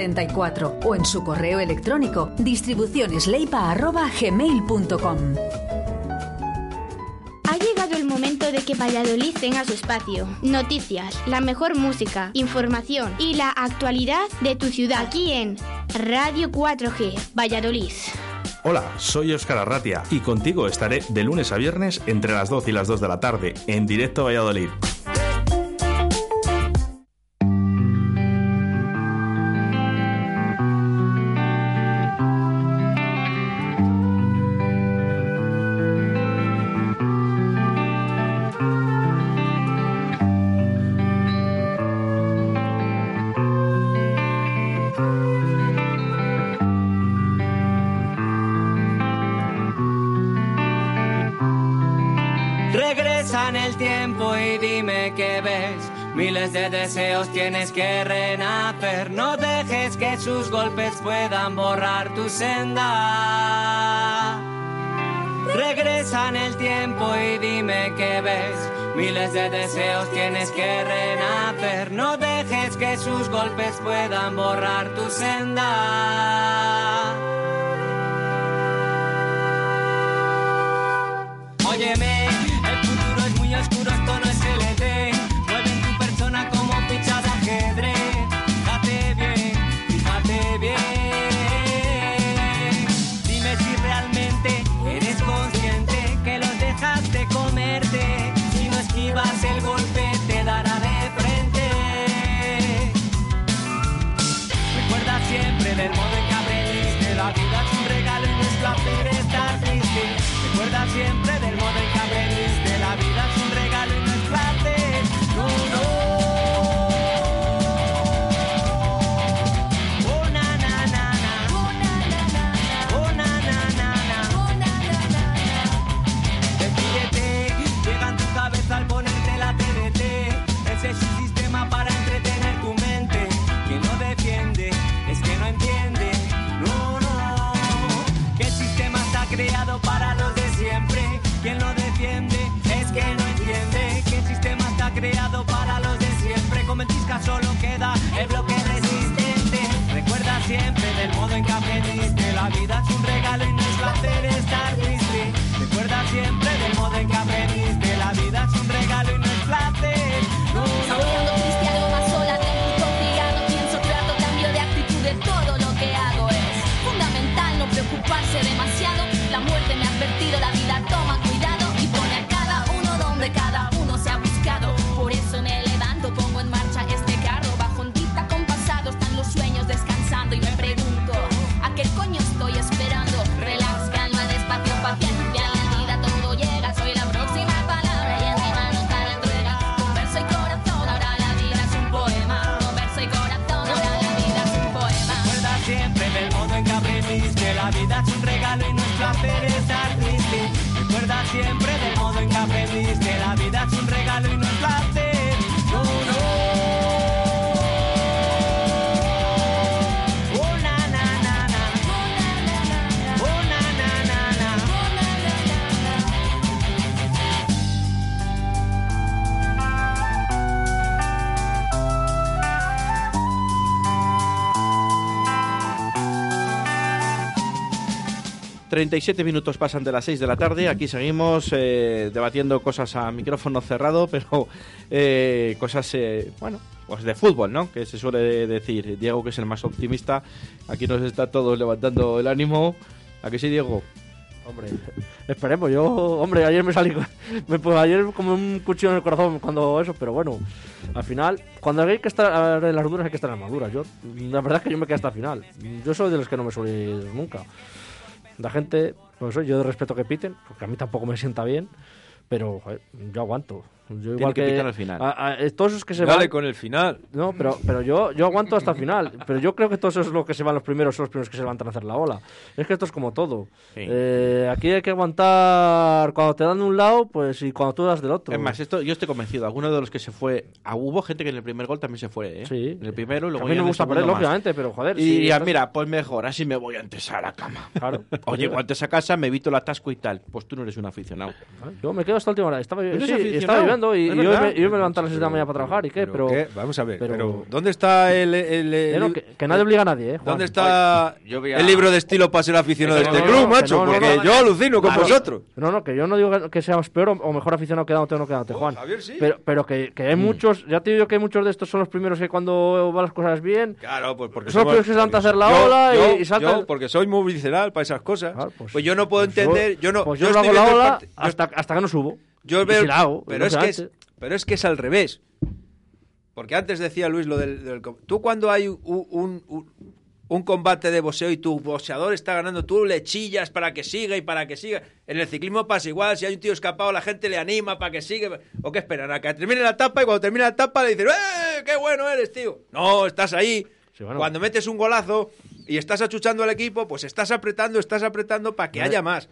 672-6590-44 o en su correo electrónico distribucionesleipa.gmail.com Ha llegado el momento de que Valladolid tenga su espacio. Noticias, la mejor música, información y la actualidad de tu ciudad aquí en Radio 4G, Valladolid. Hola, soy Óscar Arratia y contigo estaré de lunes a viernes entre las 12 y las 2 de la tarde en directo a Valladolid. Miles de deseos tienes que renacer. No dejes que sus golpes puedan borrar tu senda. Regresa en el tiempo y dime qué ves. Miles de deseos tienes que renacer. No dejes que sus golpes puedan borrar tu senda. Placer estar triste. Recuerda siempre del modo en que aprendiste. La vida 37 minutos pasan de las 6 de la tarde. Aquí seguimos eh, debatiendo cosas a micrófono cerrado, [LAUGHS] pero eh, cosas, eh, bueno, pues de fútbol, ¿no? Que se suele decir. Diego, que es el más optimista, aquí nos está todos levantando el ánimo. ¿A sí, Diego? Hombre, esperemos. Yo, hombre, ayer me salí. Me, pues, ayer como un cuchillo en el corazón cuando eso, pero bueno, al final, cuando hay que estar en las duras, hay que estar en las maduras. Yo, la verdad es que yo me quedé hasta el final. Yo soy de los que no me suele ir nunca. La gente, pues yo de respeto que piten, porque a mí tampoco me sienta bien, pero yo aguanto. Yo igual que pitar al final. a- a- todos esos que se Dale van. con el final. No, pero, pero yo, yo aguanto hasta el final. Pero yo creo que todos esos los que se van los primeros son los primeros que se levantan a hacer la ola. Es que esto es como todo. Sí. Eh, aquí hay que aguantar cuando te dan de un lado, pues y cuando tú das del otro. Es más, esto yo estoy convencido. Alguno de los que se fue. ah, hubo gente que en el primer gol también se fue, ¿eh? Sí. En el primero y luego a mí ya me gusta perder, lógicamente, pero joder. Y sí, estás- mira, pues mejor, así me voy antes a la cama. Claro. O llego antes a casa, me evito el atasco y tal. Pues tú no eres un aficionado. Yo me quedo hasta la última hora. Estaba, sí, estaba y, y hoy, me, y hoy me levanté a las 6 de la mañana para trabajar. ¿Y qué? Pero, ¿qué? Vamos a ver, pero- pero, ¿dónde está el, el- el- no, el- que, que nadie obliga a nadie, ¿eh? Juan. ¿Dónde está yo a- el libro de estilo para ser aficionado de No, este no, club, no, que macho? no, no, porque no. yo alucino con vosotros. No, no, que yo no digo que- que seamos peor o, mejor aficionado quedándote o no quedándote, Juan. Javier, sí. Pero, pero que, que hay muchos, ya te digo que hay muchos de estos son los primeros que cuando van las cosas bien, Claro, pues porque Son los primeros que a hacer la ola y- saltan- yo, porque soy muy visceral para esas cosas. Pues, pues- yo no puedo pues yo- entender, yo, no. pues yo, estoy hago la ola hasta que no subo. Yo veo, pero es que es, pero es que es al revés. Porque antes decía Luis lo del, del tú cuando hay un, un- un- un combate de boxeo y tu boxeador está ganando, tú le chillas para que siga y para que siga. En el ciclismo pasa igual, si hay un tío escapado la gente le anima para que siga. ¿O qué esperan? A que termine la etapa y cuando termine la etapa le dicen ¡Eh, qué bueno eres, tío! No, estás ahí. Sí, bueno. Cuando metes un golazo y estás achuchando al equipo, pues estás apretando, estás apretando para que No, haya más.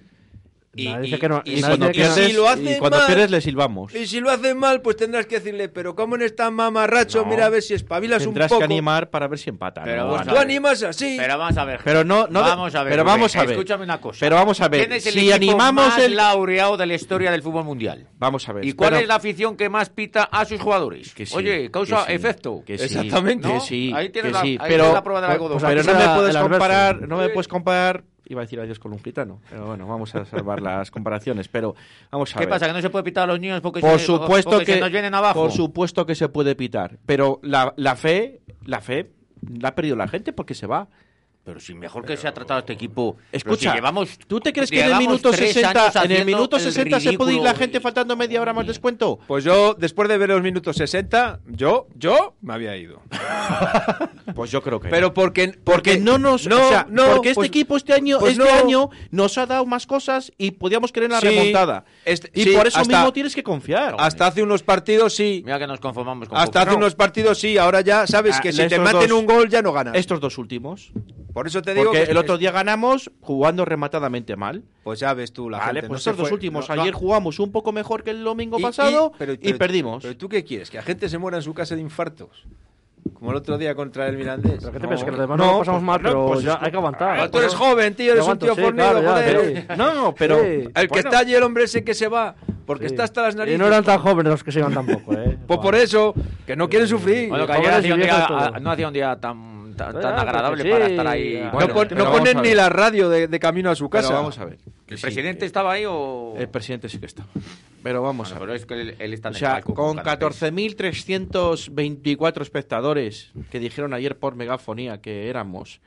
Y, y- que no- y y si lo y hacen cuando mal, pierdes le silbamos. y si lo hacen mal, pues tendrás que decirle, pero ¿cómo no estás mamarracho? No. Mira a ver si espabilas un Tendrás poco. que animar para ver si empata. Pero Pues tú animas así. Pero vamos a ver. Pero no, no de- vamos a ver. pero vamos a ver. Escúchame una cosa. Pero vamos a ver, ¿Quién es el si equipo animamos más el- laureado de la historia del fútbol mundial? Vamos a ver. ¿Y cuál pero- es la afición que más pita a sus jugadores? Que sí, Oye, causa que sí, efecto. Que sí, Exactamente. Que ¿No? sí, Ahí tienes que la- sí, ahí pero, tienes la prueba del algodón. pues pero aquí no me puedes comparar, no me puedes comparar, iba a decir adiós con un gitano, pero bueno, vamos a salvar las comparaciones, pero vamos a ¿Qué ver. pasa? ¿Que no se puede pitar a los niños porque, Por se, supuesto porque que se nos vienen abajo? por supuesto que se puede pitar, pero la, la fe, la fe la ha perdido la gente porque se va. Pero si mejor que se ha tratado este equipo. Escucha, si llevamos, ¿tú te crees que en el minuto tres 60, años en el minuto el 60 se puede ir la gente faltando media hora más descuento? Pues yo, después de ver los minutos 60, yo, yo me había ido. [LAUGHS] Pues yo creo que Pero porque, porque no nos no, o sea, no, porque este pues- equipo este año pues este no. año nos ha dado más cosas y podíamos creer en la Sí, remontada este- y sí, por eso hasta- mismo tienes que confiar Hasta hace unos partidos sí. Mira que nos conformamos con Hasta poco. hace unos partidos sí. Ahora ya sabes Ah, que si te maten dos- un gol ya no ganas. estos dos últimos Por eso te digo porque que el otro día ganamos jugando rematadamente mal Pues ya ves tú, la vale gente. pues no estos dos últimos no- no- ayer jugamos un poco mejor que el domingo y- pasado y, pero- pero- perdimos Pero tú qué quieres? Que la gente se muera en su casa de infartos. Como el otro día contra el Mirandés. ¿Pero qué te No, piensas? Que los demás no, no, lo pasamos pues, mal, no, pero pues ya hay que aguantar. Ah, tú eres joven, tío, eres Yo un aguanto, tío sí, fornido, claro, joder. sí. [LAUGHS] no pero Sí. El que bueno, está allí, el hombre ese que se va, porque Sí. está hasta las Y narices. no eran tan jóvenes los que se iban tampoco, ¿eh? Pues por eso, que no quieren sufrir. Bueno, que ayer y hacía un día, no hacía un día tan, tan, porque agradable sí, para estar ahí. no Bueno, pon- pero no vamos ponen ni la radio de, de camino a su pero casa. vamos a ver que ¿El sí, presidente que- estaba ahí o...? el presidente sí que está pero vamos Bueno, a ver pero es que él, él está en O el sea, palco con canapés. 14.324 espectadores que dijeron ayer por megafonía que éramos,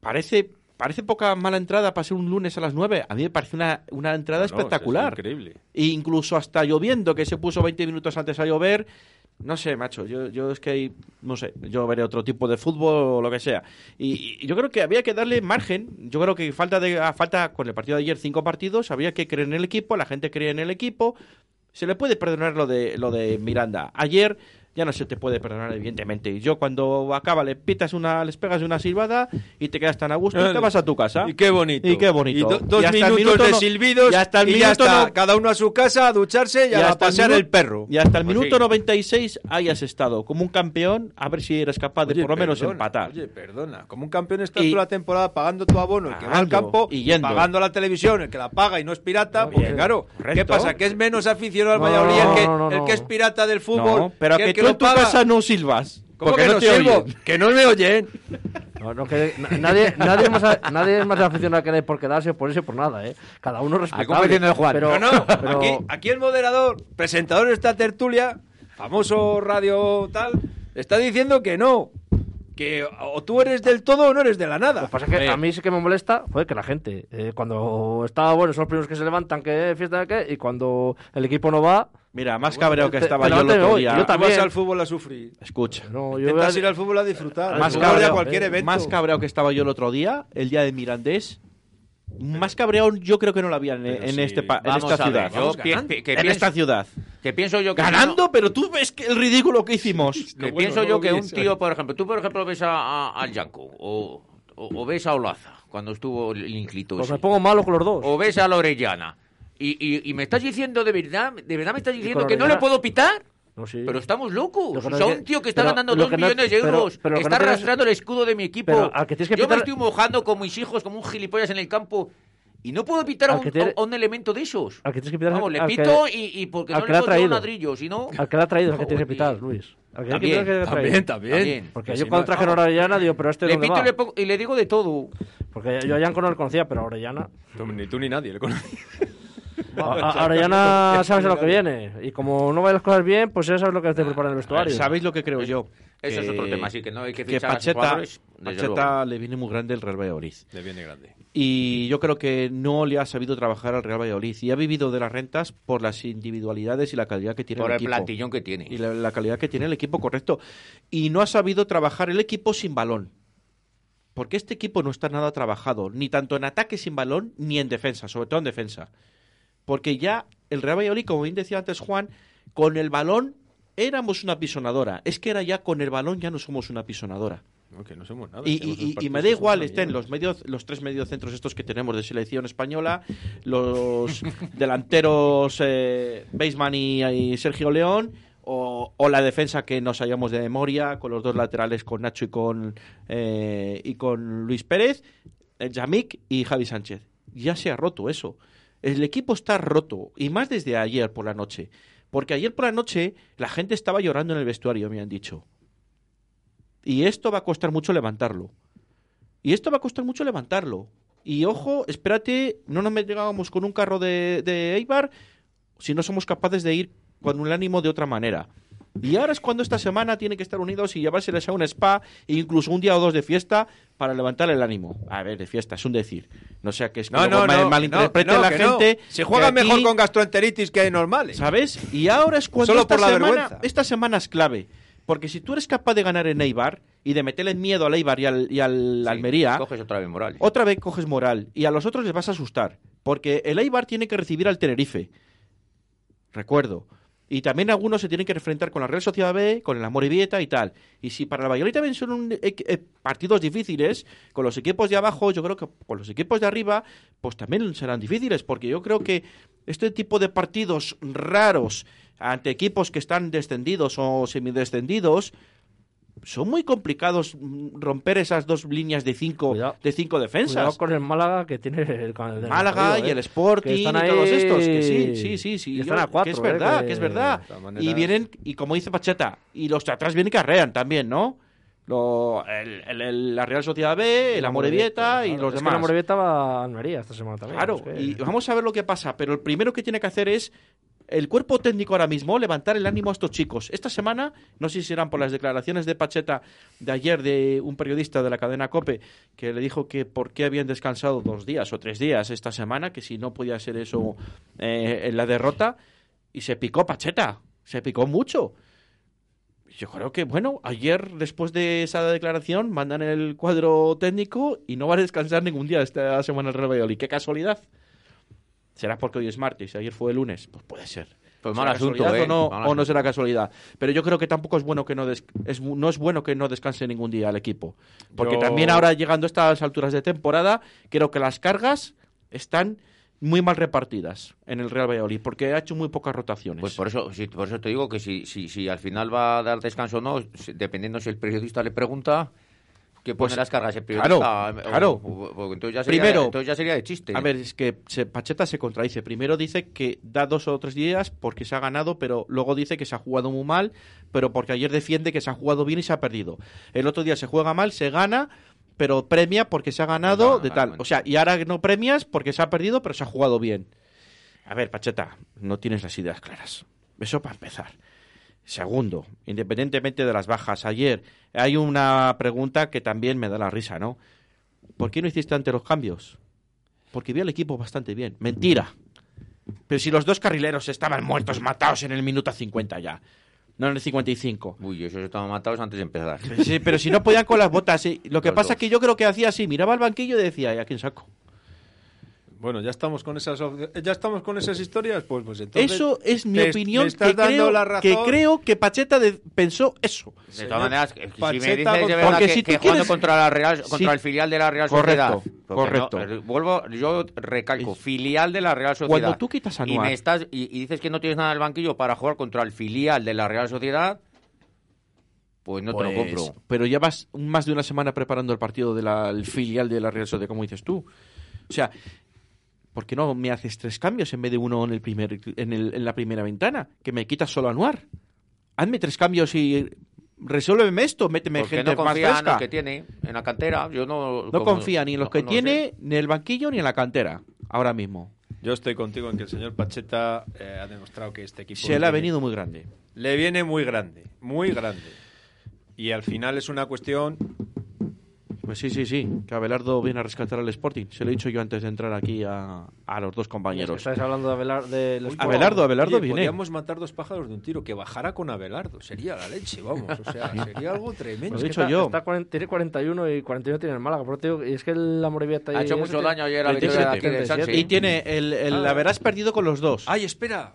parece parece poca mala entrada para ser un lunes a las 9. A mí me parece una, una entrada no, espectacular. es increíble. E incluso hasta lloviendo, que se puso 20 minutos antes a llover. No sé, macho, yo, yo es que, no sé, yo veré otro tipo de fútbol o lo que sea. Y, y yo creo que había que darle margen. Yo creo que falta, de, falta con el partido de ayer, cinco partidos, había que creer en el equipo, la gente cree en el equipo. Se le puede perdonar lo de, lo de Miranda. Ayer ya no se te puede perdonar, evidentemente. Y yo cuando acaba le pitas una, les pegas una silbada y te quedas tan a gusto y te vas a tu casa. Y qué bonito. Y qué bonito. Y do- dos Y minutos minuto de no- silbidos y hasta el ya minuto está. no- Cada uno a su casa a ducharse y, Y a hasta pasear el perro. Y hasta el Pues minuto sí. 96 hayas estado como un campeón, a ver si eres capaz de por lo menos empatar. Oye, perdona. Como un campeón estás toda la temporada pagando tu abono, el que va al campo, y yendo. pagando la televisión, el que la paga y no es pirata, porque bien, claro. ¿qué pasa? ¿Que es menos aficionado al Valladolid el, que, el es pirata del fútbol? No, pero que, tú en tu paga? casa no silbas. ¿Cómo porque que no, te sirvo? oyen. Que no me oyen. No, no, que na- nadie, nadie, es más, a- nadie es más aficionado que nadie por quedarse, por eso y por nada, ¿eh? Cada uno respetable. de Juan. Pero, No, no, pero- aquí, aquí el moderador, presentador de esta tertulia, famoso radio tal, está diciendo que no. Que o tú eres del todo o no eres de la nada. Lo que pasa es que Eh. a mí sí que me molesta, joder, que la gente, eh, cuando está bueno, son los primeros que se levantan, que fiesta de qué, y cuando el equipo no va, Mira, más cabreo que te- estaba yo el otro día. Yo también. vas al fútbol a sufrir. Escucha. no, yo Intentas a- ir al fútbol a disfrutar. Más cabreo, cualquier eh, evento. más cabreado que estaba yo el otro día, el día de Mirandés. Más cabreado yo creo que no lo había en, en sí, este en esta ver, ciudad. yo que en esta ciudad. Que pienso yo que Ganando, pero tú ves que el ridículo que hicimos. no- que bueno, pienso no yo que un tío, por ejemplo, tú por ejemplo ves a, al Yanko o, o, o ves a Olaza cuando estuvo el Inclito. pues ese. me pongo malo con los dos. o ves a la Orellana. Y, y, y me estás diciendo de verdad, de verdad me estás diciendo que no le puedo pitar. No, sí. Pero estamos locos. Lo que O no sea, un tío que está pero ganando lo dos que no- millones de pero- euros, pero que está no tienes- arrastrando el escudo de mi equipo. Pero al que tienes que Yo me estoy mojando con mis hijos como un gilipollas en el campo y no puedo pitar a un, que a un elemento de esos. Al que tienes que pitar Vamos, le al que- pito y, y porque al no que le encontrado un traído. ladrillo, si no... Al que le ha traído es al que tienes que pitar, Luis. Al que También, que que También, traído. también. También. Porque Que yo si cuando no- trajeron a Orellana, digo, pero este Le dónde pito y le, pongo- y le digo de todo. Porque yo a Yanko no le conocía, pero a Orellana... Tú- Ni tú ni nadie le conoces. A, a- Orellana sabes a lo que viene. Y como no vayan las cosas bien, pues ya sabes lo que te prepara en el vestuario. ¿Sabéis lo que creo yo? Eso es Que- otro tema, sí, que no hay que que fichar a sus Pacheta, desde Pacheta le viene muy grande el Real Valladolid. Le viene grande. Y yo creo que no le ha sabido trabajar al Real Valladolid. Y ha vivido de las rentas por las individualidades y la calidad que tiene Por el el equipo. plantillón que tiene. Y la, la calidad que tiene el equipo, correcto. Y no ha sabido trabajar el equipo sin balón. Porque este equipo no está nada trabajado, ni tanto en ataque sin balón, ni en defensa, sobre todo en defensa. Porque ya el Real Valladolid, como bien decía antes Juan, con el balón éramos una pisonadora. Es que era ya con el balón ya no somos una pisonadora. No, que no somos nada. Y, me da igual, estén los medios, los tres mediocentros estos que tenemos de selección española, los [LAUGHS] delanteros eh, Baseman y, Sergio León, o, o la defensa que nos hallamos de memoria, con los dos laterales, con Nacho y con, eh, y con Luis Pérez, eh, Yamik y Javi Sánchez. Ya se ha roto eso. El equipo está roto, y más desde ayer por la noche. Porque ayer por la noche la gente estaba llorando en el vestuario, me han dicho. Y esto va a costar mucho levantarlo. Y esto va a costar mucho levantarlo. Y ojo, espérate, no nos llegamos con un carro de, de Eibar si no somos capaces de ir con un ánimo de otra manera. Y ahora es cuando esta semana tienen que estar unidos y llevárseles a un spa e incluso un día o dos de fiesta para levantar el ánimo. A ver, de fiesta, es un decir. No sea que es que No, luego no, no, malinterprete la gente. Se juega aquí- mejor con gastroenteritis que normales. ¿Sabes? Y ahora es cuando Solo esta, por la semana, vergüenza. esta semana es clave. Porque si tú eres capaz de ganar en Eibar y de meterle miedo al Eibar y al, y al Sí, Almería, Coges otra vez moral. otra vez coges moral. Y a los otros les vas a asustar. Porque el Eibar tiene que recibir al Tenerife. Recuerdo. Y también algunos se tienen que enfrentar con la Real Sociedad B, con el Amorebieta y tal. Y si para el Valladolid también son un- eh, eh, partidos difíciles, con los equipos de abajo, yo creo que con los equipos de arriba, pues también serán difíciles, porque yo creo que este tipo de partidos raros ante equipos que están descendidos o semidescendidos, son muy complicados romper esas dos líneas de cinco, Cuidado. de cinco defensas. Cuidado con el Málaga que tiene el, el Málaga y ¿eh? el Sporting Que y están todos ahí- estos, que sí, sí, sí, sí. y yo- están a cuatro, que es ¿eh? verdad, Que- que es verdad. Y vienen, y como dice Pacheta, y los de atrás vienen que arrean también, ¿no? Lo, el- el- el- la Real Sociedad B, el Amorebieta y los es que demás. la Morevieta va a Almería esta semana también. Claro, es que- y vamos a ver lo que pasa, pero el primero que tiene que hacer es el cuerpo técnico ahora mismo levantar el ánimo a estos chicos. Esta semana, no sé si serán por las declaraciones de Pacheta de ayer de un periodista de la cadena COPE que le dijo que por qué habían descansado dos días o tres días esta semana, que si no podía ser eso eh, en la derrota, y se picó Pacheta, se picó mucho. Yo creo que, bueno, ayer después de esa declaración mandan el cuadro técnico y no va a descansar ningún día esta semana el Real Valladolid. ¡Qué casualidad! ¿Será porque hoy es martes? Ayer fue el lunes. Pues puede ser. Pues ¿Será mal asunto, ¿eh? o no, Mal o no será casualidad. Pero yo creo que tampoco es bueno que no des- es, no es bueno que no descanse ningún día el equipo. Porque Yo- también ahora llegando a estas alturas de temporada, creo que las cargas están muy mal repartidas en el Real Valladolid, porque ha hecho muy pocas rotaciones. Pues por eso, sí, por eso te digo que si, si, si al final va a dar descanso o no, dependiendo si el periodista le pregunta, que pone Pues, las cargas el claro, periodista. claro. o- o- o- entonces, ya sería, Primero- entonces ya sería de chiste. A ver, es que se- Pacheta se contradice. Primero dice que da dos o tres días porque se ha ganado, pero luego dice que se ha jugado muy mal, pero porque ayer defiende que se ha jugado bien y se ha perdido. El otro día se juega mal, se gana, pero premia porque se ha ganado Pues de tal. O sea, y ahora no premias porque se ha perdido, pero se ha jugado bien. A ver, Pacheta, no tienes las ideas claras. Eso para empezar. Segundo, independientemente de las bajas, ayer hay una pregunta que también me da la risa, ¿no? ¿Por qué no hiciste antes los cambios? Porque vi al equipo bastante bien. Mentira. Pero si los dos carrileros estaban muertos, matados en el minuto 50 ya. No en el 55. Uy, esos estaban matados antes de empezar. Sí, pero si no podían con las botas. sí. Lo que Los pasa dos. es que yo creo que hacía así, miraba al banquillo y decía, ¿y a quién saco? Bueno, ya estamos con esas ya estamos con esas historias, pues pues entonces Eso es mi te- opinión, estás que dando creo, la razón. que creo que Pacheta de- pensó eso. De todas maneras, si me dices de contra- verdad que, si que jugando quieres- contra la Real, contra Sí. el filial de la Real Correcto, Sociedad. correcto. no, eh, vuelvo, yo recalco, Es- filial de la Real Sociedad. Cuando tú quitas a y Anuar- me estás y, y dices que no tienes nada en el banquillo para jugar contra el filial de la Real Sociedad, pues no te lo Pues, compro. Pero llevas más de una semana preparando el partido del filial de la Real Sociedad, como dices tú. O sea, ¿por qué no me haces tres cambios en vez de uno en, el primer, en, el- en la primera ventana? Que me quitas solo a Anuar. Hazme tres cambios y resuélveme esto, méteme Porque gente no más confía en fresca. el que tiene en la cantera. Yo no, No como- confía ni en los no- que no tiene, sé. ni en el banquillo, ni en la cantera, ahora mismo. Yo estoy contigo en que el señor Pacheta eh, ha demostrado que este equipo Se le ha venido muy grande. le viene muy grande, muy grande. Y al final es una cuestión Pues sí, sí, sí, que Abelardo viene a rescatar al Sporting. Se lo he dicho yo antes de entrar aquí a, a los dos compañeros. Estáis hablando de Abelar, de los- Abelardo, Abelardo Oye, viene. Podríamos matar dos pájaros de un tiro, que bajara con Abelardo. Sería la leche, vamos. O sea, sería algo tremendo. Lo he dicho está- yo. está tiene 41 y 41 tiene el Málaga. Te digo, y es que el Amorebieta Ha hecho mucho daño ayer a la victoria de aquí de Sánchez. Y tiene el, el Ah. haberás perdido con los dos. Ay, espera.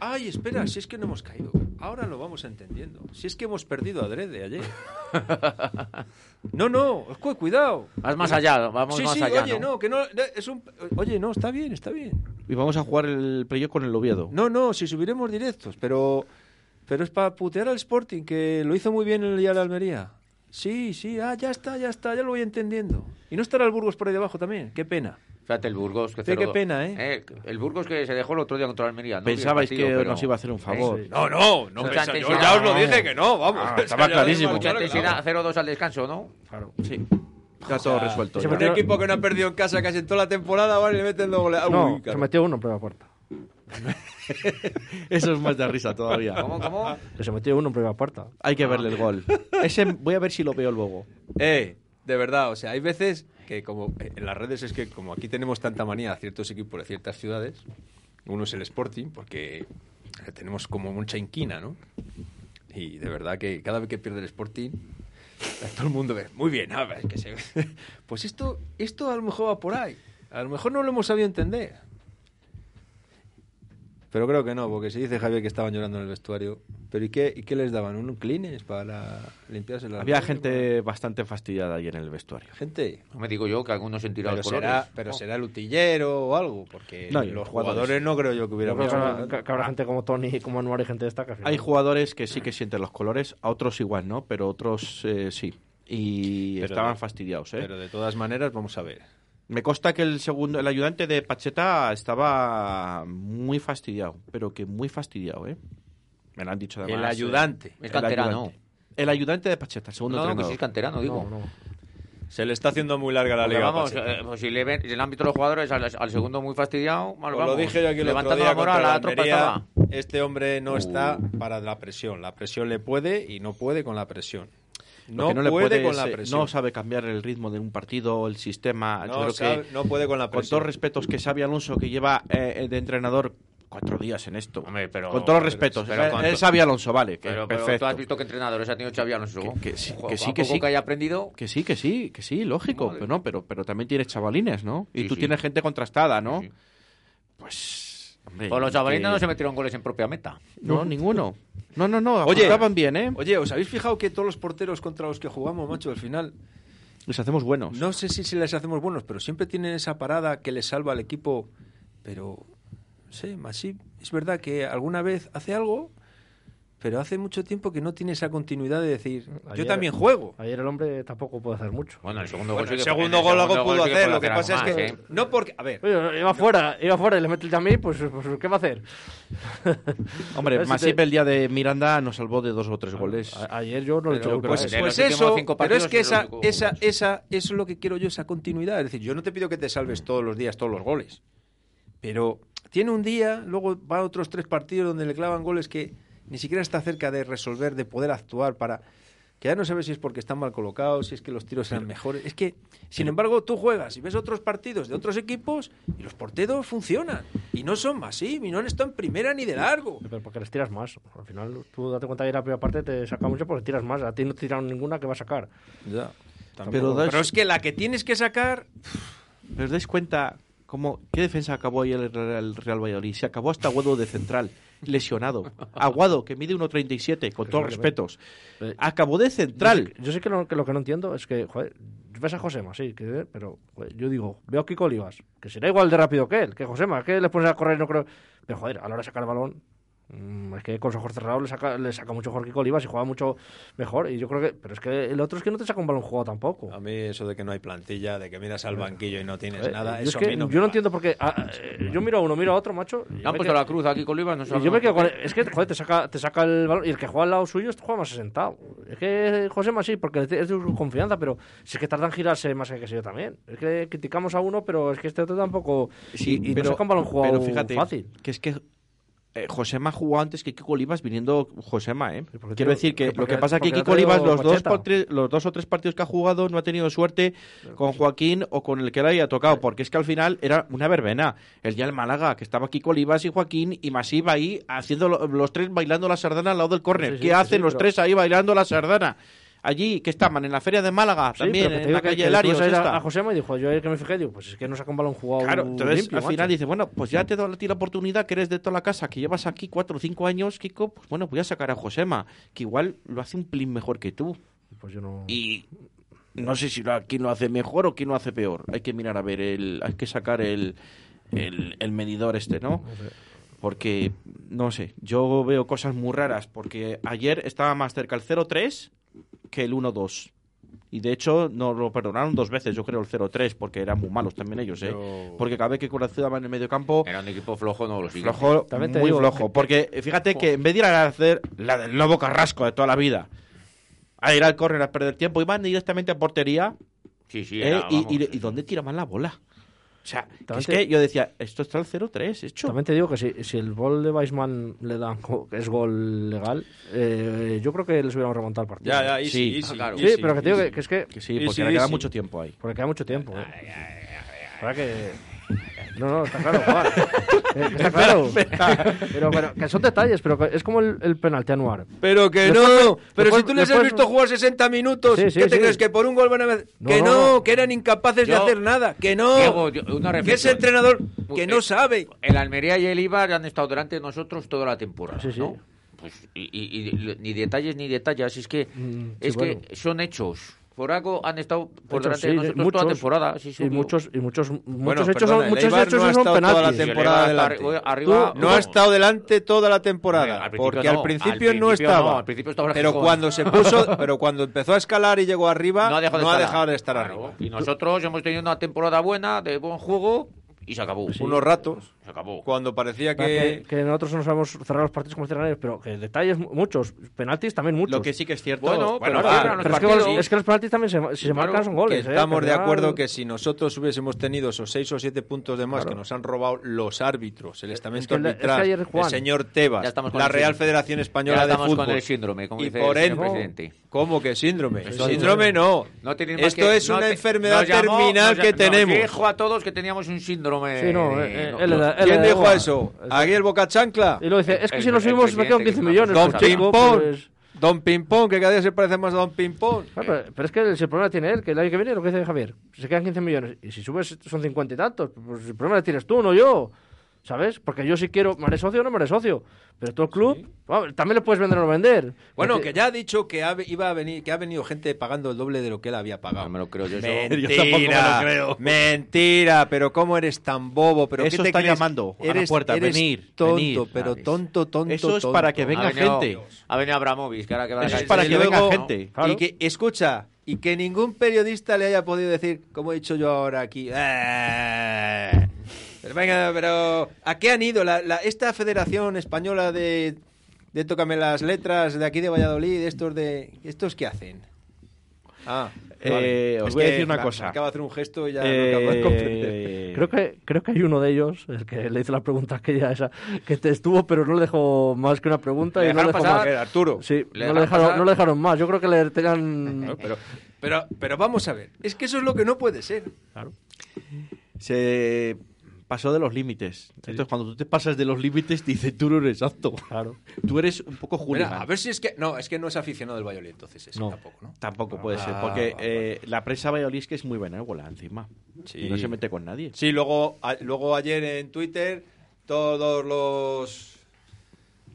Ay, espera, si es que no hemos caído. ahora lo vamos entendiendo. Si es que hemos perdido adrede ayer. [LAUGHS] No, no, cu- cuidado. Vas más allá, vamos sí, más sí, allá, oye, ¿no? no, que no, es un, oye, no, está bien, está bien. Y vamos a jugar el playoff con el Oviedo. No, no, si subiremos directos, pero, pero es para putear al Sporting, que lo hizo muy bien el día de la Almería. Sí, sí, ah, ya está, ya está, ya lo voy entendiendo. Y no estará el Burgos por ahí debajo también, qué pena. Fíjate el Burgos. Que Sí, qué 0-2. pena, ¿eh? El Burgos que se dejó el otro día contra la Almería. No Pensabais partido, que pero- nos iba a hacer un favor. Sí. No, no, no, Mucha pensa- yo ya os lo dije que no, vamos. Ah, [LAUGHS] estaba clarísimo. Mucha intensidad, arreglado. 0-2 al descanso, ¿no? Claro. Sí. Está todo resuelto. Se. Un equipo que no ha perdido en casa casi en toda la temporada, vale, y le meten dos goles. No, Uy, se claro. metió uno en primera puerta. [LAUGHS] Eso es más de risa todavía. ¿Cómo, cómo? Se metió uno en primera puerta. Hay que verle el gol. Ese voy a ver si lo veo luego. Eh, de verdad, o sea, hay veces que como eh, en las redes es que como aquí tenemos tanta manía a ciertos equipos de ciertas ciudades, uno es el Sporting, porque tenemos como mucha inquina, ¿no? Y de verdad que cada vez que pierde el Sporting, todo el mundo ve, muy bien, a ver, que se... [LAUGHS] pues esto, esto a lo mejor va por ahí, a lo mejor no lo hemos sabido entender. Pero creo que no, porque se dice Javier que estaban llorando en el vestuario. ¿Pero y qué, y qué les daban? ¿Un clines para limpiarse las Había gente bastante fastidiada ahí en el vestuario. Gente. No me digo yo que algunos se han tirado Pero los colores. será, pero será el utillero o algo, porque No, los jugadores, jugadores. no creo yo que hubiera creo que, habrá- que- que habrá gente como Tony, como Anuar y gente de esta que Hay jugadores que sí que sienten los colores, a otros igual, ¿no? Pero otros eh, sí. Y Pero estaban de- fastidiados, ¿eh? Pero de todas maneras, vamos a ver. Me consta que el segundo, el ayudante de Pacheta estaba muy fastidiado, pero que muy fastidiado, ¿eh? Me lo han dicho además. El eh, ayudante. Es el canterano. ayudante. El ayudante de Pacheta, el segundo No, que entrenador. sí es canterano, digo. No, no. Se le está haciendo muy larga la Porque liga. vamos, eh, pues si le ven en el ámbito de los jugadores al, al segundo muy fastidiado, mal vamos. lo dije yo aquí el otro levantando día la moral, la la tropa Almería, estaba. Este hombre no está para la presión. La presión le puede y no puede con la presión. No, que no le puede, puede con es, la eh, presión. No sabe cambiar el ritmo de un partido, el sistema. Yo No creo sabe- que, no puede con la Con presión. todos respetos que Xavi Alonso, que lleva eh, de entrenador cuatro días en esto. Hombre, pero- con todos los respetos. pero eh, con- es Xavi Alonso, vale. Que Pero, pero perfecto. tú has visto que entrenadores ha tenido Xavi Alonso. Que- que sí, que sí, que sí. que haya aprendido. Que sí, que sí, que sí, lógico. Vale. Pero, no, pero, pero también tienes chavalines, ¿no? Y Sí, tú sí. tienes gente contrastada, ¿no? Sí. Pues. Hombre, Pues los chavalines que- no se metieron goles en propia meta. No, ninguno. No, no, no. Oye. Oye, bien, ¿eh? Oye, ¿os habéis fijado que todos los porteros contra los que jugamos, macho, al final Les hacemos buenos. No sé si, si les hacemos buenos, pero siempre tienen esa parada que les salva al equipo. Pero, no sé, Masip, es verdad que alguna vez hace algo, pero hace mucho tiempo que no tiene esa continuidad de decir, yo también juego. Ayer el hombre tampoco puede hacer mucho. Bueno, el segundo Bueno, gol el que- segundo gol algo segundo pudo que hacer, lo que pasa es que... más, ¿eh? No porque... A ver, Oye, iba fuera, iba fuera y le mete el mí, pues, pues ¿qué va a hacer? Hombre, [LAUGHS] Masip te- el día de Miranda nos salvó de dos o tres goles. A- ayer yo no le he hecho Pero, pues, Pues eso, cinco pero es partidos que es el esa, único- esa, esa, eso es lo que quiero yo, esa continuidad. Es decir, yo no te pido que te salves todos los días, todos los goles. Pero tiene un día, luego va a otros tres partidos donde le clavan goles que ni siquiera está cerca de resolver, de poder actuar para... Que ya no sabes si es porque están mal colocados, si es que los tiros eran mejores. Es que, sin embargo, tú juegas y ves otros partidos de otros equipos y los porteros funcionan. Y no son más, sí, y no han estado en primera ni de largo. Pero porque les tiras más. Al final, tú date cuenta que la primera parte te saca mucho porque tiras más. A ti no te tiraron ninguna que va a sacar. Ya. Pero das- Pero es que la que tienes que sacar ¿Pero os dais cuenta cómo, qué defensa acabó ayer el, el Real Valladolid? Se acabó hasta Aguado de central, lesionado. [LAUGHS] Aguado, que mide 1,37, con todos los respetos. Eh, Acabó de central. yo sé que, lo, que lo que no entiendo es que, joder, ves a Josema, sí, que, pero joder, yo digo, veo a Kiko Olivas, que será igual de rápido que él, que Josema, que le pones a correr, no creo. Pero joder, a la hora de sacar el balón, es que con los ojos cerrados le saca, le saca mucho mejor Kiko Olivas y juega mucho mejor. Y yo creo que, pero es que el otro es que no te saca un balón jugado tampoco. A mí eso de que no hay plantilla, de que miras al banquillo y no tienes nada, yo eso es que a mí no me yo no va. entiendo por qué. ah, eh, yo miro a uno, miro a otro, macho. han puesto quedo- la cruz aquí con Olivas, no sabemos yo me quedo con. Es que, joder, te saca, te saca el balón y el que juega al lado suyo juega más sentado. Es que José más sí, porque es de su confianza, pero si es que tarda en girarse más que yo también. Es que criticamos a uno, pero es que este otro tampoco. Sí, y, y pero, no saca un balón jugado pero fíjate, fácil. que es que eh, Josema jugó antes que Kiko Olivas viniendo Josema, ¿eh? Quiero decir que lo que pasa es que Kiko Olivas los dos, tres- los dos o tres partidos que ha jugado no ha tenido suerte con Joaquín o con el que le haya tocado, porque es que al final era una verbena. El día del Málaga, que estaba Kiko Olivas y Joaquín y Masip ahí haciendo lo- los tres bailando la sardana al lado del córner. Sí, sí, ¿Qué sí, hacen los pero- tres ahí bailando la sardana? Allí, que estaban en la feria de Málaga, Sí, también, en la calle Larios. a a- Josema y dijo, yo ayer que me fijé, digo, pues es que no saca un balón jugado Claro, entonces limpio, al final macho. dice, bueno, pues ya te doy a ti la oportunidad que eres de toda la casa, que llevas aquí cuatro o cinco años, Kiko, pues bueno, voy a sacar a Josema, que igual lo hace un plin mejor que tú. Pues yo no... Y no sé si lo, quién lo hace mejor o quién lo hace peor. Hay que mirar a ver, el, hay que sacar el, el, el medidor este, ¿no? Porque, no sé, yo veo cosas muy raras, porque ayer estaba más cerca el 0-3 que el 1-2. Y de hecho, nos lo perdonaron dos veces, yo creo, el 0-3, porque eran muy malos también ellos, ¿eh? Pero- Porque cada vez que Curacao va en el medio campo, Era un equipo flojo, no lo siguiente. flojo, También te muy digo flojo. que- Porque eh, fíjate que en vez de ir a hacer la del Lobo Carrasco de toda la vida, a ir al córner a perder tiempo, iban directamente a portería Sí, sí, ¿eh? era, y, vamos. y, y dónde tiraban la bola? O sea, que es que yo decía, esto está el 0-3 hecho. También te digo que si, si el gol de Weisman le dan que es gol legal, eh, yo creo que les hubiéramos remontado el partido. Ya, ya, y Sí, sí, y ah, sí, claro. Sí, sí, pero que te digo que, que es que... Que sí, porque sí, le queda sí. mucho tiempo ahí. Porque queda mucho tiempo. ¿eh? Para que... No, no, está claro, Juan. [LAUGHS] Eh, está claro. [LAUGHS] Pero, pero que son detalles, pero es como el, el penalti anual. Pero que Después- no, pero después- si tú les has visto jugar 60 minutos, Sí, sí, ¿qué te sí. crees? ¿Que por un gol van a ver? No, que no, no, no. que eran incapaces de hacer nada, que no. Diego, yo- una que ese reflexión. entrenador que Eh, no sabe. El Almería y el Ibar han estado delante de nosotros toda la temporada, Sí, sí. ¿no? Pues, y, y- y ni detalles ni detalles, es que, Mm, es que bueno. son hechos. Por algo han estado por delante sí, de de- nosotros muchos, toda la temporada. Sí, sí, y muchos y muchos muchos Bueno, hechos perdona, son muchos hechos no son estado toda la penaltis. Temporada Eibar está adelante. arri- arriba, No ha estado delante toda la temporada, al porque no, al principio, al no estaba. no, al principio estaba pero cuando se puso, [LAUGHS] pero cuando empezó a escalar y llegó arriba, no ha dejado de, ha estar, dejado de estar Claro. arriba. Y nosotros hemos tenido una temporada buena, de buen juego, y se acabó. Unos ratos, Se acabó. cuando parecía que, que que nosotros no sabemos cerrar los partidos como cierran ellos, pero que detalles mu- muchos, penaltis también muchos. Lo que sí que es cierto. Bueno, pero cierran los pero es que, es que los penaltis también se, si se Claro, marcan son que goles. ¿eh? estamos Que de acuerdo que si nosotros hubiésemos tenido esos seis o siete puntos de más Claro. que nos han robado los árbitros, el estamento que el- es que arbitral, el Juan, señor Tebas, ya estamos con la el Real. Federación Ya Española de estamos Fútbol. con el síndrome, como y dice por el señor presidente. ¿cómo que síndrome? Eso- síndrome no. No Esto que- es no una te- enfermedad terminal que tenemos. Nos dijo a todos que teníamos un síndrome. Sí, no, eh, no, él no. era- él ¿Quién dijo eso? ¿Aquí el Boca Chancla? Y luego dice, es que El- si nos el subimos me quedan presidente 15 que millones. Don pues, chico, Pimpón. pues- Don Pimpón, que cada día se parece más a Don Pimpón. Ah, pero, pero es que si el problema tiene él, que el año que viene lo que dice Javier, se quedan 15 millones y si subes son 50 y tantos, pues el problema lo tienes tú, no yo. ¿Sabes? Porque yo si quiero, me haré socio o no me haré socio. Pero tú el club, bueno, también le puedes vender o no vender. Bueno, que ya ha dicho que ha, iba a venir, que ha venido gente pagando el doble de lo que él había pagado. No me lo creo yo. Mentira, [LAUGHS] Yo tampoco me lo creo. mentira, pero cómo eres tan bobo, pero Eso ¿qué te está crees? llamando a la puerta, eres venir, tonto, venir. pero tonto, tonto, Eso es tonto. para que venga ha venido, gente. Ha venido Abramovich, que ahora que va a Eso es para que venga luego, gente. Claro. Y que, escucha, y que ningún periodista le haya podido decir, como he dicho yo ahora aquí, "Eh". Pero venga, pero ¿a qué han ido? La, la- esta Federación Española de, de Tócame las Letras de aquí de Valladolid, estos de estos qué hacen? Ah, Eh, os Es voy a decir una cosa. acaba de hacer un gesto y ya no acabo de comprender. Eh, Creo que, creo que hay uno de ellos, el que le hizo la pregunta aquella esa, que te estuvo, pero no le dejó más que una pregunta ¿Le y no le dejaron dejó pasar? más. Arturo. Sí, ¿Le no le, dejaron no le dejaron más. Yo creo que le tenían... Pero, pero, pero vamos a ver, es que eso es lo que no puede ser. Claro. se pasó de los límites. Entonces, cuando tú te pasas de los límites, te dice, tú no eres apto. Claro. Tú eres un poco Mira, hooligan. a ver si es que. No, es que no es aficionado del Valladolid, entonces eso No. tampoco, ¿no? Tampoco puede ser, Ah, porque vale, eh, la prensa valladolid que es muy benévola encima. Sí. Y no se mete con nadie. Sí, luego, a- luego ayer en Twitter, todos los.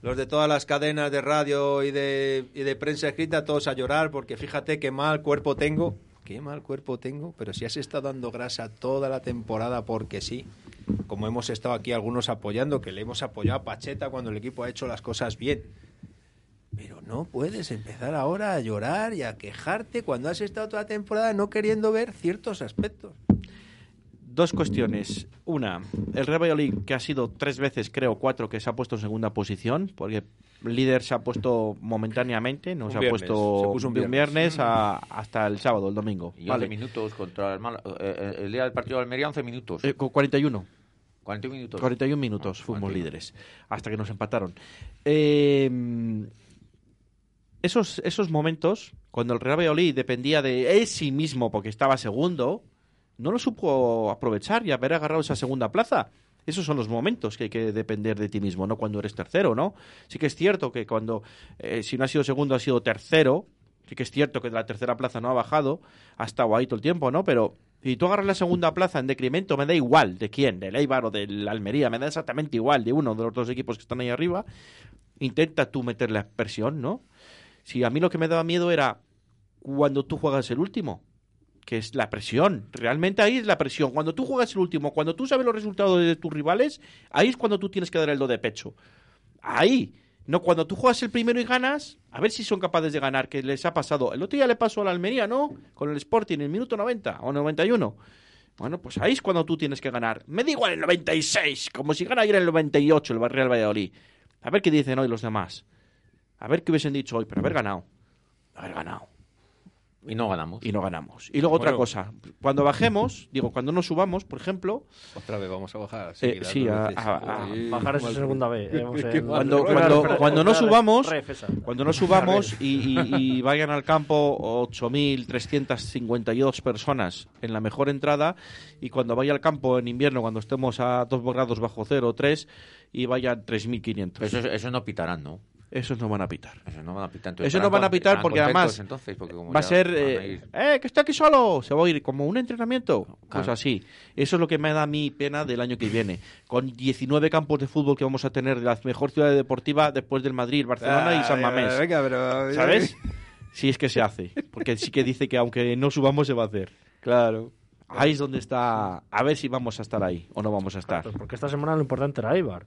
Los de todas las cadenas de radio y de, y de prensa escrita, todos a llorar, porque fíjate qué mal cuerpo tengo. Qué mal cuerpo tengo, pero si has estado dando grasa toda la temporada porque sí, como hemos estado aquí algunos apoyando, que le hemos apoyado a Pacheta cuando el equipo ha hecho las cosas bien. Pero no puedes empezar ahora a llorar y a quejarte cuando has estado toda la temporada no queriendo ver ciertos aspectos. Dos cuestiones. Una, el Real Valladolid, que ha sido tres veces, creo, cuatro, que se ha puesto en segunda posición, porque el líder se ha puesto momentáneamente, no Un se ha puesto se puso un viernes. viernes a- hasta el sábado, el domingo. Y 11 Vale. minutos contra el, Mal- eh, eh, el día del partido de Almería, 11 minutos. Eh, cu- 41. 41 minutos. 41 minutos Ah, fuimos 41. líderes, hasta que nos empataron. Eh, esos, esos momentos, cuando el Real Valladolid dependía de él sí mismo porque estaba segundo, no lo supo aprovechar y haber agarrado esa segunda plaza. Esos son los momentos que hay que depender de ti mismo, no cuando eres tercero, ¿no? Sí que es cierto que cuando, eh, si no has sido segundo, has sido tercero, Sí que es cierto que de la tercera plaza no ha bajado, ha estado ahí todo el tiempo, ¿no? Pero si tú agarras la segunda plaza en decremento, me da igual de quién, del Eibar o del Almería, me da exactamente igual de uno de los dos equipos que están ahí arriba. Intenta tú meterle presión, ¿no? Si a mí lo que me daba miedo era cuando tú juegas el último, que es la presión. Realmente ahí es la presión. Cuando tú juegas el último, cuando tú sabes los resultados de tus rivales, ahí es cuando tú tienes que dar el do de pecho. Ahí. No, cuando tú juegas el primero y ganas, a ver si son capaces de ganar, que les ha pasado. El otro día le pasó a la Almería, ¿no? Con el Sporting en el minuto 90 o 91. Bueno, pues ahí es cuando tú tienes que ganar. Me da igual el 96, como si gana ayer el 98 el Real Valladolid. A ver qué dicen hoy los demás. A ver qué hubiesen dicho hoy, pero haber ganado. Haber ganado. Y no ganamos. Y no ganamos. Y luego otra cosa. Cuando bajemos, [LAUGHS] digo, cuando nos subamos, por ejemplo, Otra vez vamos a bajar. Eh, sí, a- Bajar esa segunda eh, mal cuando, cuando, cuando espera, subamos, cuando nos subamos y, y- y vayan al campo 8.352 personas en la mejor entrada y cuando vaya al campo en invierno, cuando estemos a 2 grados bajo cero o 3 y vayan 3.500. Eso, eso no pitarán, ¿no? Esos no van a pitar. Eso no van a pitar. Eso entonces no van a estarán pitar porque además entonces, porque como va a ser, a eh, eh, que está aquí solo, se va a ir como un entrenamiento, pues Claro. así. Eso es lo que me da mí pena del año que viene. Con 19 campos de fútbol que vamos a tener de la mejor ciudad deportiva después del Madrid, Barcelona y San Ah, Mamés. Venga, pero... ¿Sabes? [LAUGHS] Si es que se hace. Porque sí que dice que aunque no subamos se va a hacer. Claro. Ahí es donde está. A ver si vamos a estar ahí o no vamos a estar. Pues porque esta semana lo importante era Ibar.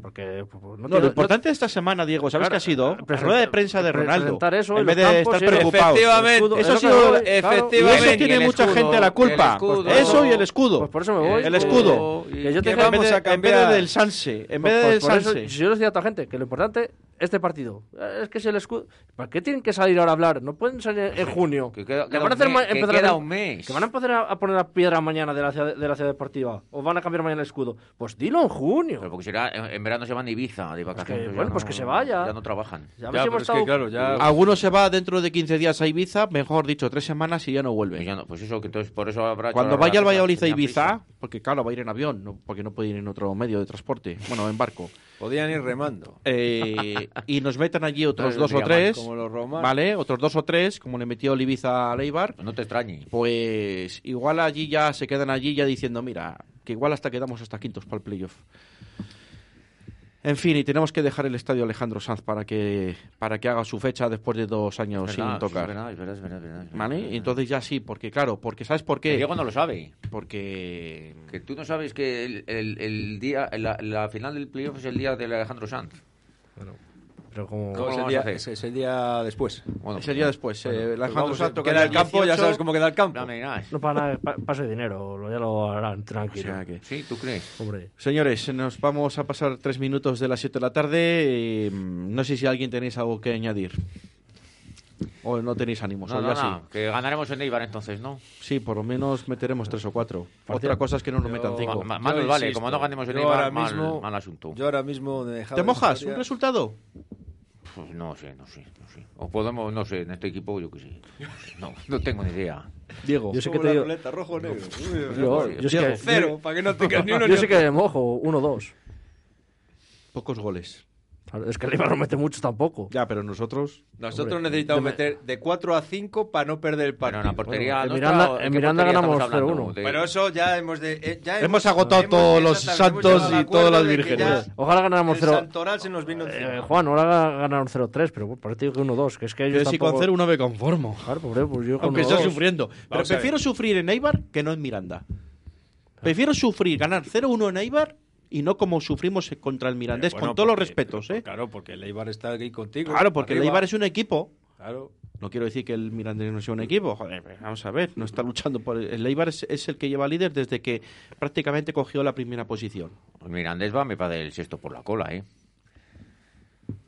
Porque pues, no, No, tiene- lo importante de esta semana, Diego, ¿sabes Claro, qué ha sido? La presenta- rueda de prensa de Ronaldo. eso y en vez de campos estar y preocupados. Efectivamente, escudo, eso es ha sido- claro. Y efectivamente. eso y tiene mucha escudo, gente la y culpa. escudo. Eso y el escudo. Pues por eso me voy. El escudo. Que yo te Que en, vez vamos de, a en vez de del Sanse. En Pues- vez pues del eso, yo le decía a toda gente que lo importante, este partido, eh, es que es el escudo. ¿Para qué tienen que salir ahora a hablar? No pueden salir en [LAUGHS] junio. Que queda- Que queda van a un hacer mes, que empezar a queda hacer- un mes. Que van a empezar a, a poner la piedra mañana de la, ciudad, de la ciudad deportiva. O van a cambiar mañana el escudo. Pues dilo en junio. Pero porque será, en, en verano se van a Ibiza de vacaciones. que, bueno, pues que se vaya. Ya no trabajan. Ya, Ya, pero es estado- claro, ya... Alguno se va dentro de 15 días a Ibiza, mejor dicho, tres semanas y ya no vuelve. Pues, ya no- pues eso, que entonces por eso habrá... Cuando vaya al Valladolid a Ibiza, prisa. porque claro, va a ir en avión, no- porque no puede ir en otro medio de transporte, bueno, en barco. Podían ir remando. Eh, y nos metan allí otros No, dos o tres, Como los romanos. ¿vale? Otros dos o tres, como le metió el Ibiza a Leibar, no te extrañe. pues igual allí ya se quedan allí ya diciendo, mira, que igual hasta quedamos hasta quintos para el playoff. En fin, y tenemos que dejar el estadio Alejandro Sanz para que para que haga su fecha después de dos años Es sin verdad, tocar. Es verdad, es verdad, es verdad, es verdad, verdad, ¿Vale? es verdad. Entonces ya sí, porque claro, porque ¿sabes por qué? Diego no lo sabe. Porque Que tú no sabes que el, el- el día, la, la final del playoff es el día de Alejandro Sanz. Pero como... ¿Cómo No, es, el día, es, es el día después. Bueno, ese día después, eh, Alejandro Vamos, Sanz toca queda el campo, ya 18. sabes cómo queda el campo. no para nada, pa- paso de dinero, lo- ya lo harán O tranquilo. sea que- Sí, ¿tú crees? Hombre, Señores, nos vamos a pasar tres minutos de las 7 de la tarde. y, mm, no sé si alguien tenéis algo que añadir. O no tenéis ánimos. No, o no, ya no, que ganaremos en Eibar entonces, ¿no? sí. Sí, por lo menos meteremos tres o cuatro. Partido. Otra cosa es que no nos metan cinco. Ma- ma- Manuel, vale, como no ganemos en yo Eibar, ahora mal, mismo- mal asunto. Yo ahora mismo me ¿Te mojas? historia. ¿Un resultado? Pues no sé, no sé, no sé. O podemos, no sé, en este equipo yo qué sé. No, no tengo ni idea. Diego. yo sé que te la digo... ruleta, rojo o negro. Uy, Yo, yo- yo sé que, Cero, para que no tengas ni uno yo ni sé otro. que mojo, 1-2. Pocos goles. Claro, Es que el Eibar no mete muchos tampoco. Ya, pero nosotros... Nosotros Hombre, necesitamos de- meter de 4 a 5 para no perder el Pero partido. en la portería Bueno, en Miranda- ¿de en Miranda portería ganamos estamos hablando? 0-1. De- Pero eso ya hemos de. eh, ya Hemos agotado todos los hemos santos y todas las vírgenes. Ojalá ganáramos El 0. santoral se nos vino. Eh, Juan, ahora ganaron 0-3, pero bueno, partido que 1-2. Que es que ellos Yo si con tampoco... 0 no me conformo. Claro, pobre, pues yo con Aunque esté 1-2. sufriendo. Pero prefiero sufrir en Eibar que no en Miranda. Prefiero sufrir, ganar 0-1 en Eibar y no como sufrimos contra el Mirandés, Bueno, con todos los respetos, ¿eh? Claro, porque el Eibar está aquí contigo. Claro, porque el arriba. Eibar es un equipo. Claro. No quiero decir que el Mirandés no sea un equipo. Joder, pues vamos a ver, no está luchando por... El Eibar es, es el que lleva líder desde que prácticamente cogió la primera posición. El Mirandés va, me parece el sexto por la cola, ¿eh?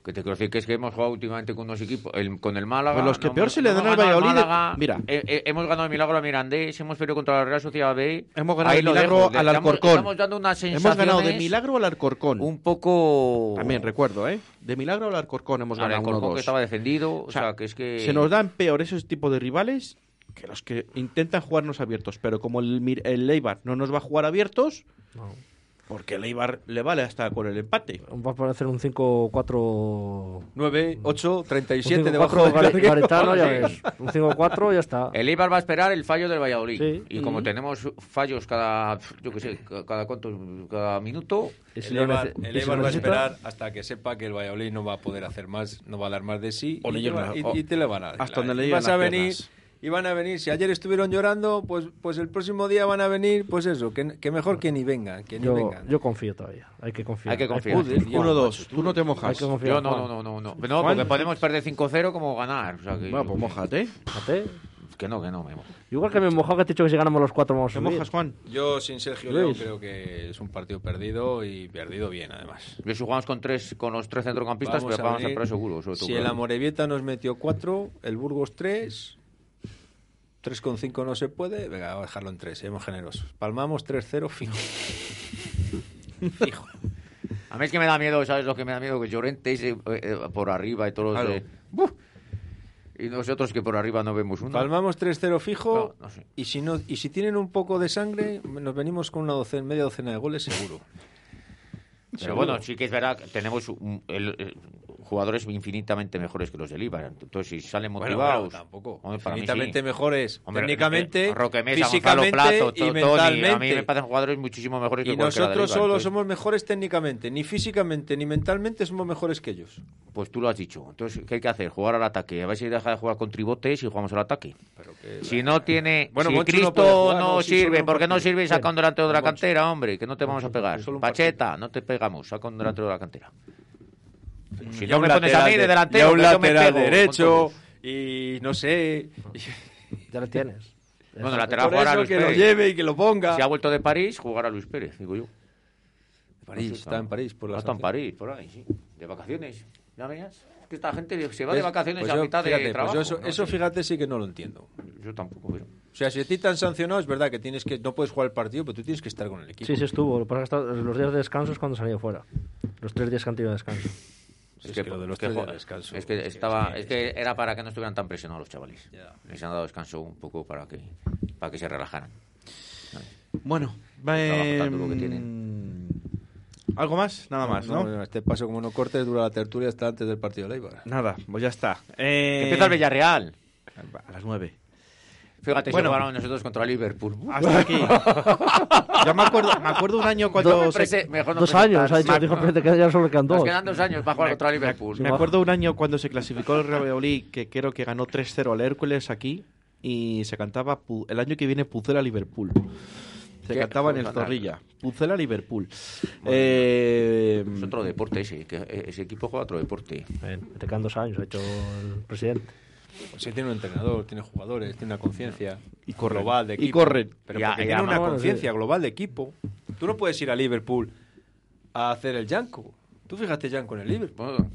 Que te quiero decir que es que hemos jugado últimamente con unos equipos, el- con el Málaga. Pues los que no peor se le dan al Valladolid, Málaga, mira. eh, eh, hemos ganado el milagro a Mirandés, hemos perdido contra la Real Sociedad B. Hemos ganado el milagro dejo, al Alcorcón. Estamos dando unas Hemos ganado de milagro al Alcorcón. Un poco... También recuerdo, ¿eh? De milagro al Alcorcón hemos Al ganado Alcorcón 1-2. que estaba defendido, o, O sea, sea, que es que... Se nos dan peor esos tipos de rivales que los que intentan jugarnos abiertos. Pero como el, el Eibar no nos va a jugar abiertos, Porque el Eibar le vale hasta con el empate. Va a parecer un 5-4... 9, 8, 37 un debajo 5-4 del garetano, ya ves. Un 5-4 ya está. El Eibar va a esperar el fallo del Valladolid. Sí. Y como tenemos fallos cada, yo qué sé, ca- cada cuánto, cada minuto, El Eibar, el Eibar va a esperar hasta que sepa que el Valladolid no va a poder hacer más, no va a dar más de sí O le y, te lleguen va- a- y- o- y te le van a dar. hasta donde le vas a las venir piernas. Y van a venir. Si ayer estuvieron llorando, pues pues el próximo día van a venir, pues eso, que, que mejor que ni vengan, que ni Yo, vengan. yo confío todavía. Hay que confiar. Hay que confiar. Tío, 1-2. Tú no te Hay mojas. que confiar. yo no, no, no, no, no. No, porque podemos perder 5-0 como ganar. O sea que, Bueno, pues mójate. Fíjate. que no, que no, me mojo. Igual que me he mojado que te he dicho que si ganamos los cuatro vamos a ¿Te mojas, Juan? Yo sin Sergio. León creo que es un partido perdido y perdido bien además. Yo si jugamos con tres, con los tres centrocampistas, Vamos pero a vamos a venir. perder seguro. sobre todo Si el. Amorebieta nos metió 4, el Burgos 3, 3,5 no se puede, venga, vamos a dejarlo en 3, seamos generosos. Palmamos 3-0 fijo. fijo. A mí es que me da miedo, ¿sabes lo que me da miedo? Que Llorente ese, eh, eh, por arriba y todos los Claro. de... ¡Buf! Y nosotros que por arriba no vemos uno. Palmamos 3-0 fijo No, no sé. y si no y si tienen un poco de sangre, nos venimos con una docena, media docena de goles seguro. Pero bueno, sí que es verdad que tenemos un- el- el- jugadores infinitamente mejores que los del Ibar. Entonces, si salen motivados... bueno. Hombre, Infinitamente sí. mejores Hombre, técnicamente, eh, Roque Mesa, físicamente Plato, y mentalmente. A mí me parecen jugadores muchísimo mejores que y del nosotros solo Entonces, somos mejores técnicamente, ni físicamente ni mentalmente somos mejores que ellos. Pues tú lo has dicho. Entonces, ¿qué hay que hacer? Jugar al ataque. A ver si deja de jugar con tribotes y jugamos al ataque. Si no tiene... Bueno, si Cristo no, jugar, sirve, ¿por qué no sirve saca un delantero de la cantera, hombre? Que no te vamos a pegar. Pacheta, no te pegamos, saca un delantero de la cantera. Si Ya no un me pones a mí lateral de de- delantero, un que yo me pego derecho y no sé. [LAUGHS] Ya lo tienes. Bueno, lateral Por jugará eso Luis que lo Pérez. lleve y que lo ponga. Si ha vuelto de París, jugará Luis Pérez, digo yo. París, No sé, está en París por No la está en. París, por ahí, sí. De vacaciones. ¿Ya veías? Es que esta gente se va de vacaciones Pues a mitad fíjate, de pues trabajo. yo eso, no eso fíjate sí que no lo entiendo. Yo tampoco, pero... O sea, si a ti te han sancionado, es verdad que tienes que no puedes jugar el partido, pero tú tienes que estar con el equipo. Sí, sí estuvo. Lo que pasa es que está- los días de descanso es cuando salía fuera. Los tres días que han tenido de descanso. Es que lo de los que tres de descanso, Es que es que- estaba, es que- es que era para que no estuvieran tan presionados los chavales. Les han dado descanso un poco para que, para que se relajaran. Bueno, que em, ¿Algo más? Nada más, ¿no? Este paso, como no cortes, dura la tertulia hasta antes del partido de Leibar. Nada, pues ya está. Eh, Empieza el Villarreal. A las nueve. Fíjate, Bueno. jugaron nosotros contra Liverpool. Hasta aquí. [LAUGHS] ya me acuerdo, me acuerdo un año cuando... No me se- prese- mejor no dos años, presentarse. ha dicho, dijo el presidente que ya solo quedan Nos quedan dos años para jugar contra Liverpool. Me acuerdo un año cuando se clasificó el Real que creo que ganó 3-0 al Hércules aquí, y se cantaba pu- el año que viene Pucela Liverpool. Se ¿Qué? cantaba en el. Zorrilla. Pucela Liverpool. Eh, Es otro deporte ese, que ese equipo juega otro deporte. Te quedan dos años, ha hecho el presidente. Pues sí, tiene un entrenador, tiene jugadores, tiene una conciencia Y corren. global de Y equipo. corren. Pero Ya, porque tiene una conciencia global de equipo. Tú no puedes ir a Liverpool a hacer el Yanko. Tú fíjate Yanko en el Liverpool.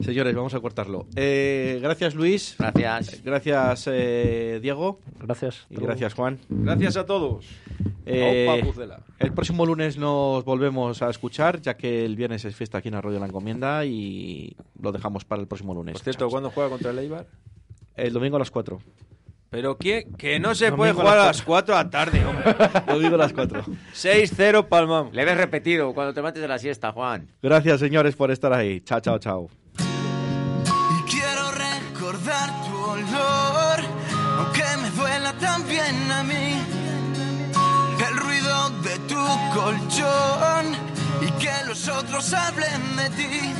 Señores, vamos a cortarlo. Eh, gracias Luis. gracias. Gracias eh, Diego. Gracias. Y gracias Juan. Gracias a todos. Eh, el próximo lunes nos volvemos a escuchar, ya que el viernes es fiesta aquí en Arroyo de la Encomienda y lo dejamos para el próximo lunes. Por cierto, Chao. ¿cuándo juega contra el Eibar? El domingo a las 4. Pero ¿quién? Que no se Domingo puede jugar a las las 4 de la tarde, hombre. [LAUGHS] domingo a las 4. 6-0 Palmam. Le ves repetido cuando te mates de la siesta, Juan. Gracias, señores, por estar ahí. Chao, chao, chao. Y que los otros hablen de ti.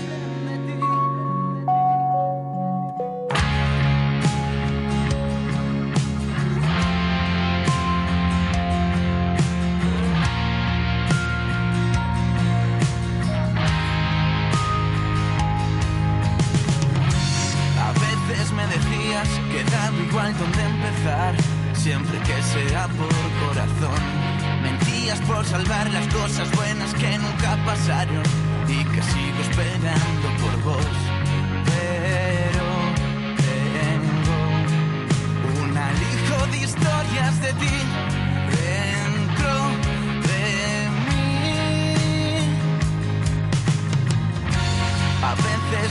A veces me decías que daba igual donde empezar, siempre que sea por corazón por salvar las cosas buenas que nunca pasaron y que sigo esperando por vos. Pero tengo un alijo de historias de ti dentro de mí. A veces